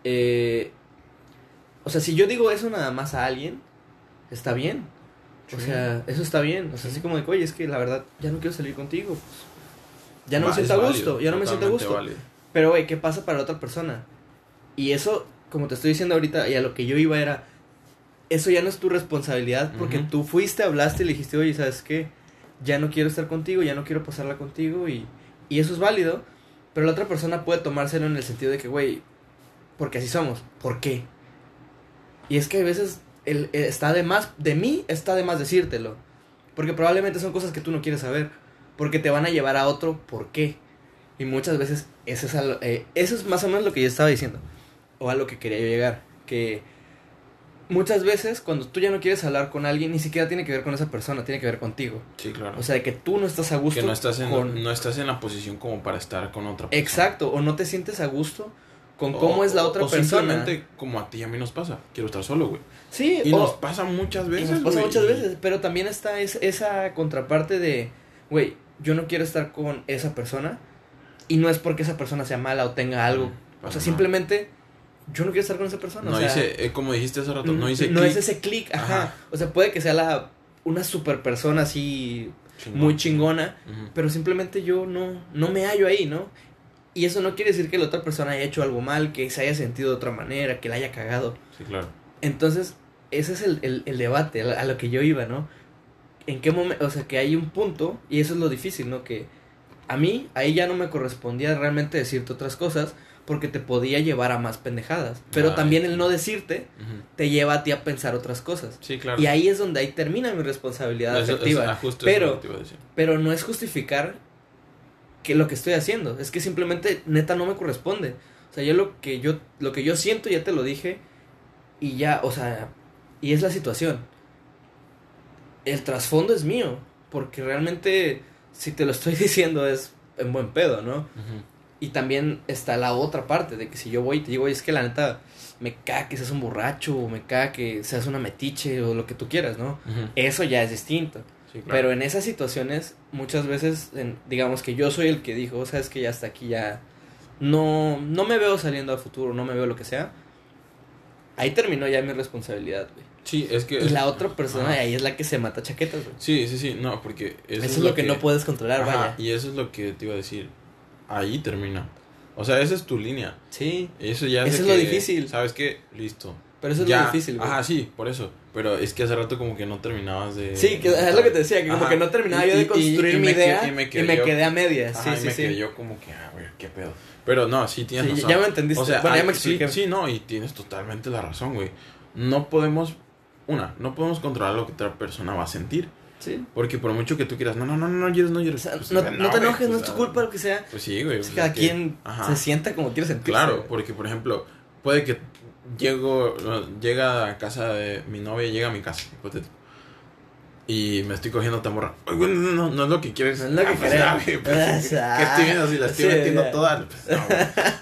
eh, o sea, si yo digo eso nada más a alguien, está bien. O Sí. sea, eso está bien. O sea, Sí. así como de, oye, es que la verdad ya no quiero salir contigo. pues, ya no Va, me siento a gusto, ya no me siento a gusto. válido. Pero, güey, ¿qué pasa para la otra persona? Y eso, como te estoy diciendo ahorita, y a lo que yo iba era, eso ya no es tu responsabilidad porque tú fuiste, hablaste y le dijiste, oye, ¿sabes qué? Ya no quiero estar contigo, ya no quiero pasarla contigo y, y eso es válido, pero la otra persona puede tomárselo en el sentido de que, güey, porque así somos, ¿por qué? Y es que a veces el, el- está de más, de mí está de más decírtelo, porque probablemente son cosas que tú no quieres saber, porque te van a llevar a otro por qué. Y muchas veces eso es, lo- eh, eso es más o menos lo que yo estaba diciendo. O a lo que quería yo llegar. Que muchas veces cuando tú ya no quieres hablar con alguien, ni siquiera tiene que ver con esa persona, tiene que ver contigo. Sí, claro. O sea, de que tú no estás a gusto que no estás, en, con... no estás en la posición como para estar con otra persona. Exacto, o no te sientes a gusto con O- cómo es la o- otra o persona. simplemente como a ti y a mí nos pasa. Quiero estar solo, güey. Sí, Y o- nos pasa muchas y veces, nos pasa muchas y- veces, pero también está es- esa contraparte de, güey, yo no quiero estar con esa persona y no es porque esa persona sea mala o tenga algo. O sea, simplemente yo no quiero estar con esa persona. No o sea, dice, eh, como dijiste hace rato, no dice no click. es ese clic, ajá. Ajá. O sea, puede que sea la una super persona así muy chingona, pero simplemente yo no, no me hallo ahí, ¿no? Y eso no quiere decir que la otra persona haya hecho algo mal, que se haya sentido de otra manera, que la haya cagado. Sí, claro. Entonces, ese es el, el, el debate, a, lo que yo iba, ¿no? En qué momento, o sea, que hay un punto, y eso es lo difícil, ¿no? Que a mí, ahí ya no me correspondía realmente decirte otras cosas, porque te podía llevar a más pendejadas. Pero Ay. también el no decirte te lleva a ti a pensar otras cosas. Sí, claro. Y ahí es donde ahí termina mi responsabilidad eso- afectiva. eso pero, pero no es justificar que lo que estoy haciendo. Es que simplemente, neta, no me corresponde. O sea, yo lo que yo, lo que yo siento ya te lo dije. Y ya, o sea, y es la situación. El trasfondo es mío. Porque realmente, si te lo estoy diciendo, es en buen pedo, ¿no? Y también está la otra parte de que si yo voy y te digo, "Oye, es que la neta me caga que seas un borracho, o me caga que seas una metiche, o lo que tú quieras, ¿no? Eso ya es distinto. Sí, claro. Pero en esas situaciones, muchas veces, en- digamos que yo soy el que dijo, sabes que ya hasta aquí ya no, no me veo saliendo al futuro, no me veo lo que sea. Ahí terminó ya mi responsabilidad, güey. Sí, es que... Y la otra persona Ajá. ahí es la que se mata chaquetas, güey. Sí, sí, sí, no, porque... Eso, es lo que, no puedes controlar, Ajá, vaya. Y eso es lo que te iba a decir. Ahí termina. O sea, esa es tu línea. Sí, Eso ya Eso de es lo difícil. ¿Sabes qué? Listo. pero eso es lo difícil, güey. Ajá, sí, por eso. Pero es que hace rato como que no terminabas de... Sí, que es lo que te decía, que como que no terminaba Y- yo de construir y mi idea y me me quedé a medias. Ajá, sí, y sí, me sí. quedé yo como que, a ver, qué pedo. Pero no, sí tienes Sí, razón. ya me entendiste. O sea, Bueno, ya me sí, expliqué. sí, no, y tienes totalmente la razón, güey. No podemos, una, no podemos controlar lo que otra persona va a sentir. Sí. Porque por mucho que tú quieras, no, no, no, no, no llores, no O llores. sea, Pues, no, güey, no te enojes, no pues, es tu ah, culpa, lo que sea. Pues sí, güey. Pues pues, cada es que- quien ajá. se sienta como quiere sentirse. Claro, güey. porque por ejemplo, puede que llego, llega a casa de mi novia, llega a mi casa, hipotético. Y me estoy cogiendo tamborra. No, no, no es lo que quieres. No es lo que Ah, pues, güey, pues, ¿qué- ah, ¿Qué estoy viendo si la estoy metiendo toda? Pues,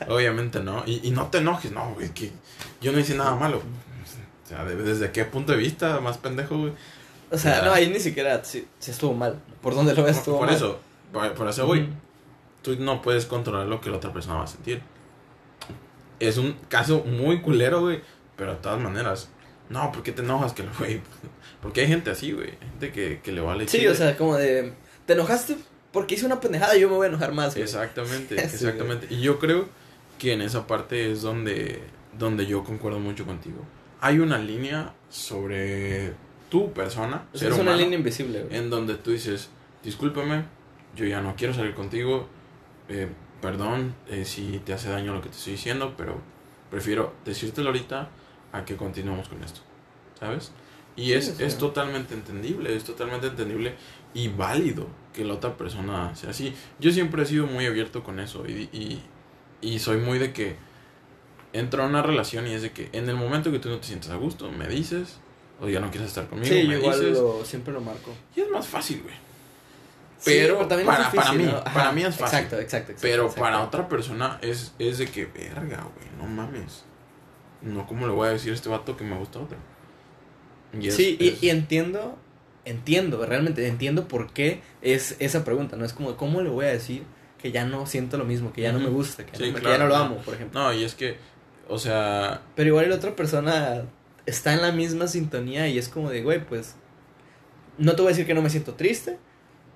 no. Obviamente no. Y no te enojes, no, güey, que yo no hice nada malo. O sea, de- ¿desde qué punto de vista más pendejo, güey? O sea, Ya. no, ahí ni siquiera si, si estuvo mal. Por donde lo ves estuvo Por mal. eso, por, por eso. Ujú. Tú no puedes controlar lo que la otra persona va a sentir. Es un caso muy culero, güey. Pero de todas maneras, no, ¿por qué te enojas? Que, güey, porque hay gente así, güey. Gente que, que le vale Sí, chile. o sea, como de. ¿Te enojaste porque hice una pendejada? Yo me voy a enojar más. güey. Exactamente, Sí, exactamente. Y yo creo que en esa parte es donde, donde yo concuerdo mucho contigo. Hay una línea sobre tu persona, O sea, es una línea invisible, en donde tú dices, discúlpame, yo ya no quiero salir contigo, eh, perdón eh, si te hace daño lo que te estoy diciendo, pero prefiero decírtelo ahorita a que continuemos con esto, ¿sabes? Y es, Sí, sí. es totalmente entendible, es totalmente entendible y válido que la otra persona sea así. Yo siempre he sido muy abierto con eso y, y, y soy muy de que entro a una relación y es de que en el momento que tú no te sientes a gusto, me dices, o ya no quieres estar conmigo, Sí, me igual dices, lo, siempre lo marco. y es más fácil, güey. Sí, Pero también para- es difícil, para mí, para mí es fácil. Exacto, exacto. exacto Pero exacto. para otra persona es, es de que, verga, güey, no mames. No, ¿cómo le voy a decir a este vato que me gusta otro? Y es- sí, es- y, y entiendo, entiendo, realmente entiendo por qué es esa pregunta, ¿no? Es como, ¿cómo le voy a decir que ya no siento lo mismo, que ya no me gusta, que, Sí, no, me- que claro, ya no lo no. amo, por ejemplo? No, y es que, o sea, Pero igual la otra persona está en la misma sintonía y es como de, güey, pues, no te voy a decir que no me siento triste,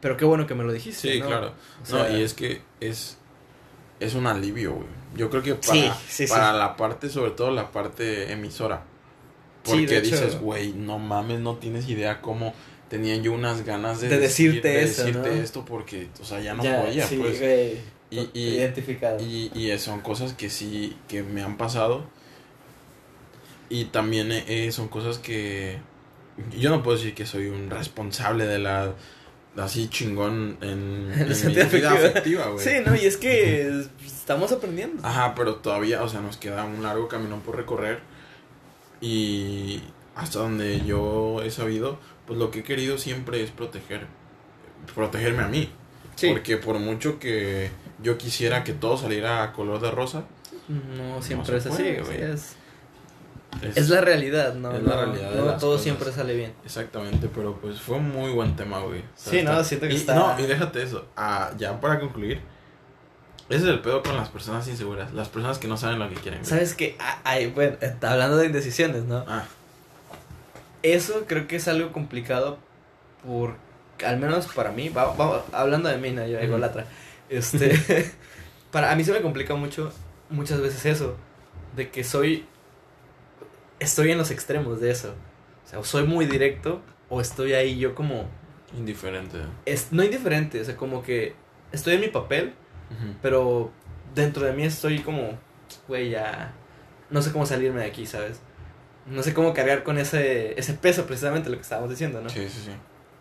pero qué bueno que me lo dijiste. sí, ¿no? claro. O sea, no, y es que es, es un alivio, güey. Yo creo que para, Sí, sí, sí. para la parte, sobre todo la parte emisora. Porque dices, güey, no mames, no tienes idea cómo tenía yo unas ganas de, De decir- decirte eso, decirte ¿no? esto porque, o sea, ya no ya, podía, sí, pues. güey, Y- y- identificado. Y, y son cosas que sí, que me han pasado. Y también eh, son cosas que yo no puedo decir que soy un responsable de la así chingón en, En en mi vida afectiva, güey. sí, no, y es que estamos aprendiendo. Ajá, pero todavía, o sea, nos queda un largo camino por recorrer. Y hasta donde yo he sabido, pues lo que he querido siempre es proteger. Protegerme a mí. Sí. Porque por mucho que yo quisiera que todo saliera a color de rosa, No siempre No es así, güey, es, es, es la realidad, ¿no? es la No- realidad de no todo cosas. siempre sale bien. Exactamente, pero pues fue un muy buen tema, güey. Sí, no, siento que y, está- No, y déjate eso. Ah, ya para concluir, ese es el pedo con las personas inseguras. Las personas que no saben lo que quieren. güey. ¿Sabes qué? Ah, ay, bueno, está hablando de indecisiones, ¿no? Ah, Eso creo que es algo complicado por, al menos para mí, va, va- hablando de mí, no, yo ególatra, este, para, a mí se me complica mucho, muchas veces eso, de que soy, estoy en los extremos de eso, o sea, o soy muy directo, o estoy ahí yo como, Indiferente. es, no indiferente, o sea, como que estoy en mi papel, pero dentro de mí estoy como, güey, ya, no sé cómo salirme de aquí, ¿sabes? No sé cómo cargar con ese, ese peso, precisamente lo que estábamos diciendo, ¿no? Sí, sí, sí.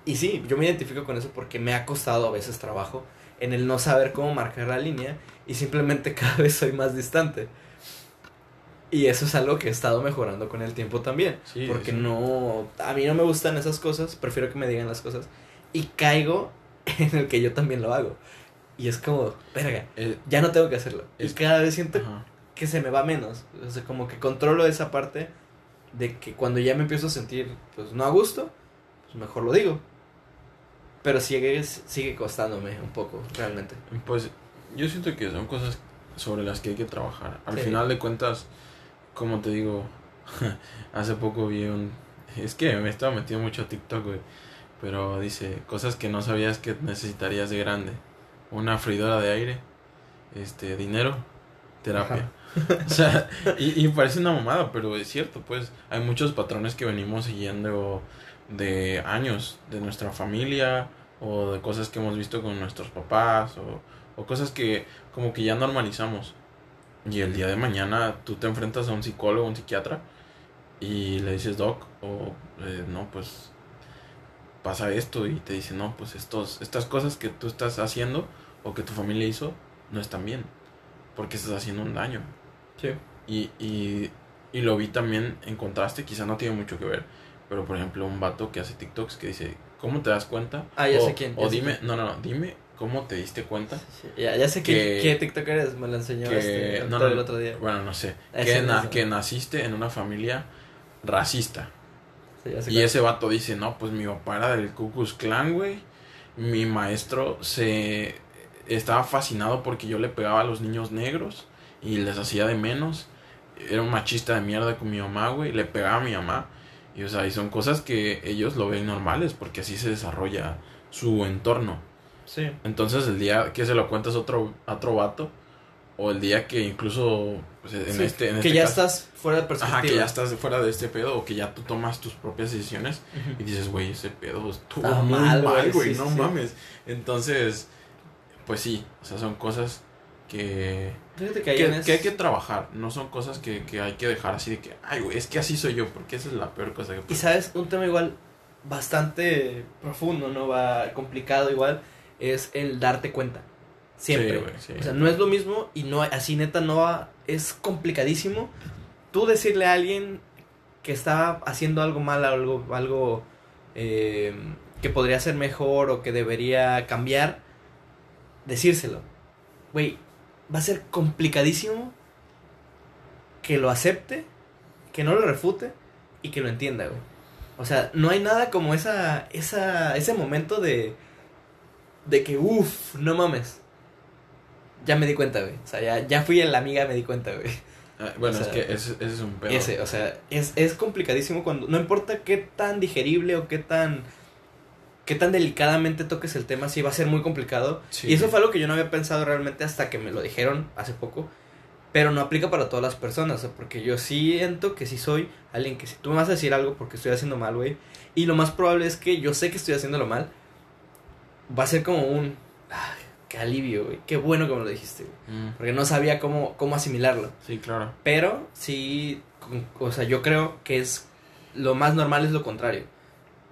Y sí, yo me identifico con eso porque me ha costado a veces trabajo en el no saber cómo marcar la línea y simplemente cada vez soy más distante. Y eso es algo que he estado mejorando con el tiempo también. Sí, porque sí. no, a mí no me gustan esas cosas, prefiero que me digan las cosas. Y caigo en el que yo también lo hago. Y es como, verga, Eh, ya no tengo que hacerlo. Y Es- cada vez siento ajá. que se me va menos. O sea, como que controlo esa parte de que cuando ya me empiezo a sentir, pues no a gusto, pues mejor lo digo. Pero sigue, sigue costándome un poco, realmente. Pues yo siento que son cosas sobre las que hay que trabajar. Al Sí. final de cuentas, como te digo, hace poco vi un... Es que me estaba metiendo mucho a TikTok, güey. Pero dice, cosas que no sabías que necesitarías de grande. Una freidora de aire, este, dinero, terapia. O sea, y, y parece una mamada, pero es cierto, pues hay muchos patrones que venimos siguiendo de años, de nuestra familia, o de cosas que hemos visto con nuestros papás, o, o cosas que como que ya normalizamos. Y el día de mañana tú te enfrentas a un psicólogo, un psiquiatra, y le dices, doc, o eh, no, pues pasa esto, y te dice, no, pues estos, estas cosas que tú estás haciendo, o que tu familia hizo, no están bien, porque estás haciendo un daño. Sí. Y, y, y lo vi también en contraste, quizá no tiene mucho que ver, pero por ejemplo un vato que hace TikToks que dice, ¿cómo te das cuenta? Ah, ya o, sé quién, ya O sé dime, no, no, no, dime cómo te diste cuenta Ya, ya sé Que- qué, TikTok eres, me lo enseñó que- este, no, no, el otro día. Bueno, no sé, que, na- naciste en una familia racista. Sí, ya sé Y cuál. ese vato dice, no, pues mi papá era del Ku Klux Klan, güey. Mi maestro se estaba fascinado porque yo le pegaba a los niños negros y les hacía de menos. Era un machista de mierda con mi mamá, güey. Le pegaba a mi mamá. Y o sea, y son cosas que ellos lo ven normales porque así se desarrolla su entorno. Sí. Entonces el día que se lo cuentas a otro, a otro vato, o el día que incluso pues, en Sí, este, en que este ya caso- estás fuera de perspectiva. Ajá, que ya estás fuera de este pedo o que ya tú tomas tus propias decisiones y dices, güey, ese pedo estuvo muy mal, güey, güey, sí, no sí. mames. Entonces, pues sí, o sea, son cosas que, que, ahí que, es- que hay que trabajar, no son cosas que, que hay que dejar así de que, ay, güey, es que así soy yo, porque esa es la peor cosa que Y puede sabes, un tema igual bastante profundo, ¿no? Va complicado igual, es el darte cuenta. Siempre. Sí, güey, sí. O sea, no es lo mismo y no así neta no va, es complicadísimo tú decirle a alguien que está haciendo algo mal, algo, algo eh, que podría ser mejor o que debería cambiar, decírselo. Güey, va a ser complicadísimo que lo acepte, que no lo refute y que lo entienda, güey. O sea, no hay nada como esa, esa, ese momento de, de que, uff, no mames. Ya me di cuenta, güey. O sea, ya, ya fui en la amiga, me di cuenta, güey. Ah, bueno, o sea, es que ese, ese es un pedo. Ese, o sea, es, es complicadísimo cuando, no importa qué tan digerible o qué tan, qué tan delicadamente toques el tema, sí va a ser muy complicado. Sí. Y eso fue algo que yo no había pensado realmente hasta que me lo dijeron hace poco. Pero no aplica para todas las personas, porque yo siento que sí soy alguien que si tú me vas a decir algo porque estoy haciendo mal, güey, y lo más probable es que yo sé que estoy haciéndolo mal, va a ser como un, ah, qué alivio, güey, qué bueno que me lo dijiste, güey, Mm, porque no sabía cómo, cómo asimilarlo. sí, claro. Pero sí, o sea, yo creo que es lo más normal es lo contrario.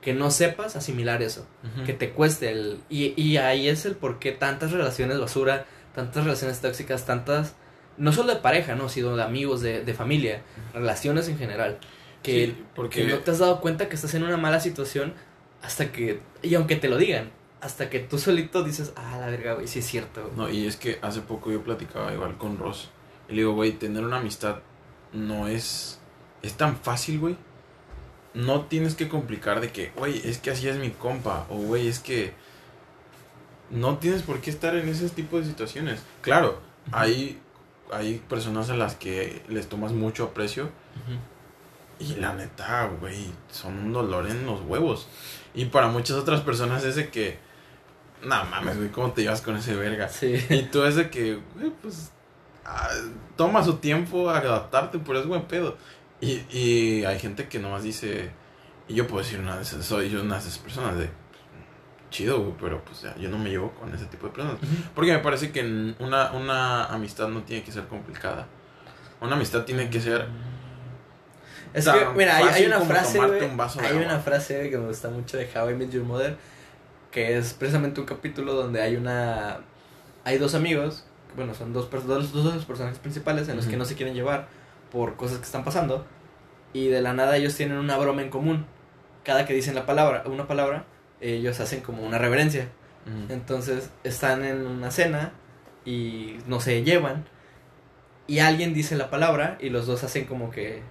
Que no sepas asimilar eso. Que te cueste el... Y, y ahí es el por qué tantas relaciones basura, tantas relaciones tóxicas, tantas... No solo de pareja, ¿no? Sino de amigos, de, de familia, relaciones en general. Que, Sí, porque... que no te has dado cuenta que estás en una mala situación hasta que... Y aunque te lo digan, hasta que tú solito dices, ah, la verga, güey, sí es cierto. güey". No, y es que hace poco yo platicaba igual con Ross. Y le digo, güey, tener una amistad no es. Es tan fácil, güey. No tienes que complicar de que, güey, es que así es mi compa. O, güey, es que. No tienes por qué estar en ese tipo de situaciones. Claro, hay, hay personas a las que les tomas mucho aprecio. Y la neta, güey, son un dolor en los huevos. Y para muchas otras personas es de que, no mames, güey, ¿cómo te llevas con ese verga? Sí. Y tú es de que, güey, pues, ah, toma su tiempo a adaptarte, pero es buen pedo. Y, y hay gente que nomás dice, y yo puedo decir una de esas, soy yo una de esas personas de, chido, pero pues ya, yo no me llevo con ese tipo de personas. Porque me parece que una, una amistad no tiene que ser complicada. Una amistad tiene que ser Es que, mira, hay, una frase, un hay agua. una frase que me gusta mucho de How I Met Your Mother, que es precisamente un capítulo donde hay una, hay dos amigos, bueno, son dos, dos, dos de los personajes principales en los que no se quieren llevar por cosas que están pasando, y de la nada ellos tienen una broma en común. Cada que dicen la palabra, una palabra, ellos hacen como una reverencia. mm, Entonces están en una cena y no se llevan y alguien dice la palabra y los dos hacen como que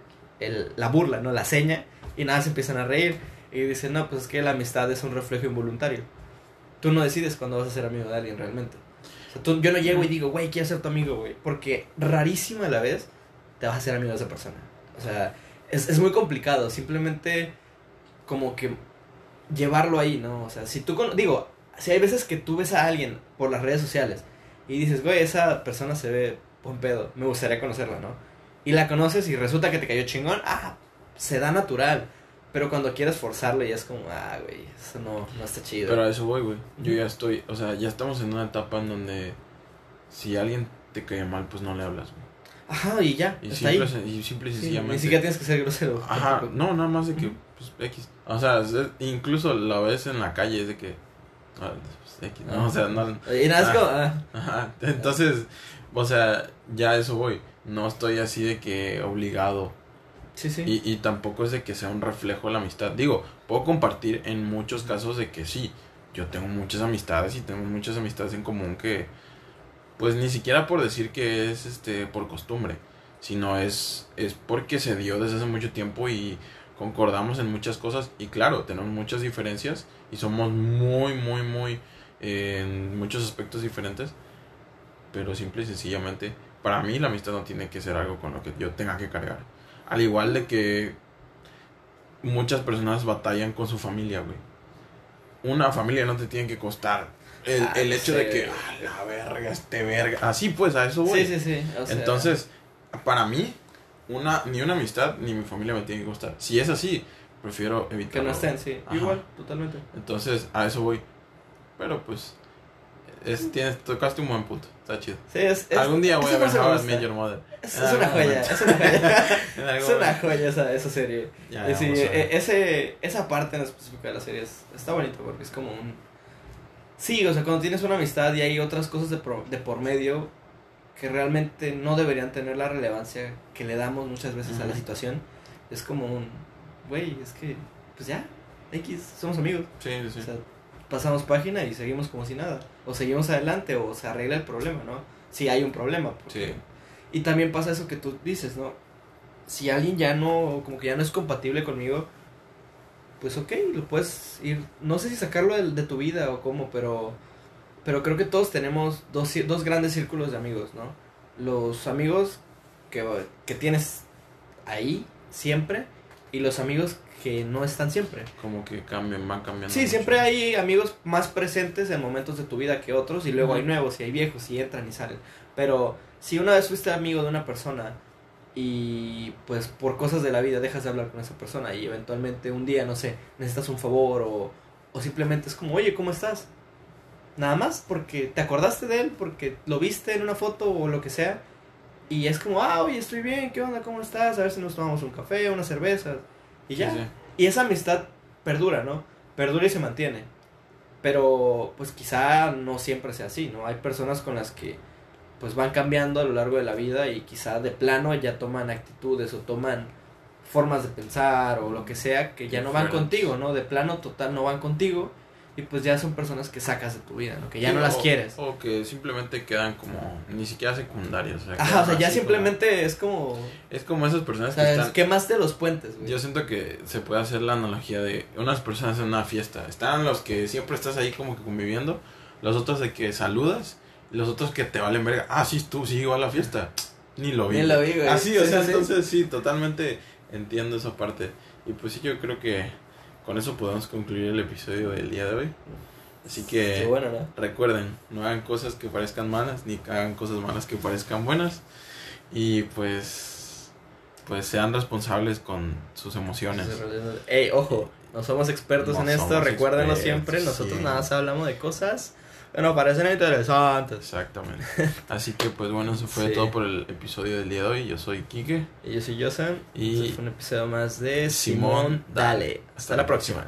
el, la burla, ¿no? La seña y nada, se empiezan a reír y dicen, no, pues es que la amistad es un reflejo involuntario. Tú no decides cuándo vas a ser amigo de alguien realmente. O sea, tú, yo no llego y digo, güey, quiero ser tu amigo, güey. Porque rarísimo a la vez te vas a hacer amigo de esa persona. O sea, es, es muy complicado. Simplemente como que llevarlo ahí, ¿no? O sea, si tú, con, digo, si hay veces que tú ves a alguien por las redes sociales y dices, güey, esa persona se ve buen pedo, me gustaría conocerla, ¿no? Y la conoces y resulta que te cayó chingón, ah, se da natural. Pero cuando quieres forzarlo ya es como, ah, güey, eso no, no está chido. Pero a eso voy, güey. Yo ya estoy, o sea, ya estamos en una etapa en donde si alguien te cae mal, pues no le hablas, güey. Ajá, y ya, Y está simple, ahí. y simple y Sí, sencillamente. ni siquiera tienes que ser grosero. Ajá, tampoco. no, nada más de que, pues, X. O sea, incluso la ves en la calle, es de que. ah, pues, X, ¿no? O sea, no. Y nada, es como, ah, Ajá, entonces, o sea, ya a eso voy. No estoy así de que obligado. sí, sí. Y, y tampoco es de que sea un reflejo de la amistad. Digo, puedo compartir en muchos casos de que sí. Yo tengo muchas amistades y tengo muchas amistades en común que, pues ni siquiera por decir que es este por costumbre, sino es, es porque se dio desde hace mucho tiempo y concordamos en muchas cosas. Y claro, tenemos muchas diferencias y somos muy, muy, muy en muchos aspectos diferentes. Pero simple y sencillamente, para mí la amistad no tiene que ser algo con lo que yo tenga que cargar. Al igual de que muchas personas batallan con su familia, güey. Una familia no te tiene que costar el, Ah, el hecho sí. de que, ah, la verga, este verga. Así pues, a eso voy. Sí, sí, sí. o sea, Entonces, para mí, una, ni una amistad ni mi familia me tiene que costar. Si es así, prefiero que evitarlo. no estén, sí. Ajá. Igual, totalmente. Entonces, a eso voy. Pero pues, es, tienes, tocaste un buen punto. Está chido. Sí, es, es- Algún día voy a ver How I. Met Your Mother. Es, una joya, es una joya. Es una joya esa, esa serie. Ya, ya, sí, e- ese, esa parte en específico de la serie es- está bonito porque es como un... Sí, o sea, cuando tienes una amistad y hay otras cosas de, pro- de por medio que realmente no deberían tener la relevancia que le damos muchas veces a la situación, es como un... Güey, es que... Pues ya, X, somos amigos. Sí, sí, sí. O sea, pasamos página y seguimos como si nada. O seguimos adelante o se arregla el problema, ¿no? Si hay un problema. porque- Sí. Y también pasa eso que tú dices, ¿no? Si alguien ya no, como que ya no es compatible conmigo, pues ok, lo puedes ir, no sé si sacarlo de, de tu vida o cómo, pero, pero creo que todos tenemos dos, dos grandes círculos de amigos, ¿no? Los amigos que, que tienes ahí siempre y los amigos que no están siempre. Como que cambian, van cambiando. Sí, mucho. siempre hay amigos más presentes en momentos de tu vida que otros y luego hay nuevos y hay viejos y entran y salen. Pero si una vez fuiste amigo de una persona y pues por cosas de la vida dejas de hablar con esa persona y eventualmente un día, no sé, necesitas un favor o, o simplemente es como, oye, ¿cómo estás? Nada más porque te acordaste de él, porque lo viste en una foto o lo que sea. Y es como, ah, oye, estoy bien, ¿qué onda? ¿Cómo estás? A ver si nos tomamos un café, unas cervezas. Y Sí, ya. sí. Y esa amistad perdura, ¿no? Perdura y se mantiene. Pero pues quizá no siempre sea así, ¿no? Hay personas con las que pues van cambiando a lo largo de la vida y quizá de plano ya toman actitudes o toman formas de pensar o lo que sea que ya no van contigo, ¿no? De plano total no van contigo y pues ya son personas que sacas de tu vida, ¿no? Que ya Sí, no las o- quieres. O que simplemente quedan como, ni siquiera secundarios. O sea, Ajá, o sea, ya simplemente es como... es como esas personas O que están... quemaste los puentes, güey. Yo siento que se puede hacer la analogía de unas personas en una fiesta. Están los que siempre estás ahí como que conviviendo, los otros de que saludas, los otros que te valen verga. Ah, sí, tú sí iba a la fiesta. Ni lo vi. Ni lo vi, güey. Así, o Sí, sea, sí, entonces sí, totalmente entiendo esa parte. Y pues sí, yo creo que con eso podemos concluir el episodio del día de hoy. Así que bueno, ¿no? recuerden, no hagan cosas que parezcan malas, ni hagan cosas malas que parezcan buenas. Y pues, pues sean responsables con sus emociones. Ey, ojo, no somos expertos No en esto, recuérdenlo siempre, nosotros sí. nada más hablamos de cosas que nos parecen interesantes. Exactamente. Así que pues bueno, eso fue Sí. todo por el episodio del día de hoy. Yo soy Kike. Y yo soy Josan, Y- fue un episodio más de Simón, Simón, dale. Hasta la próxima.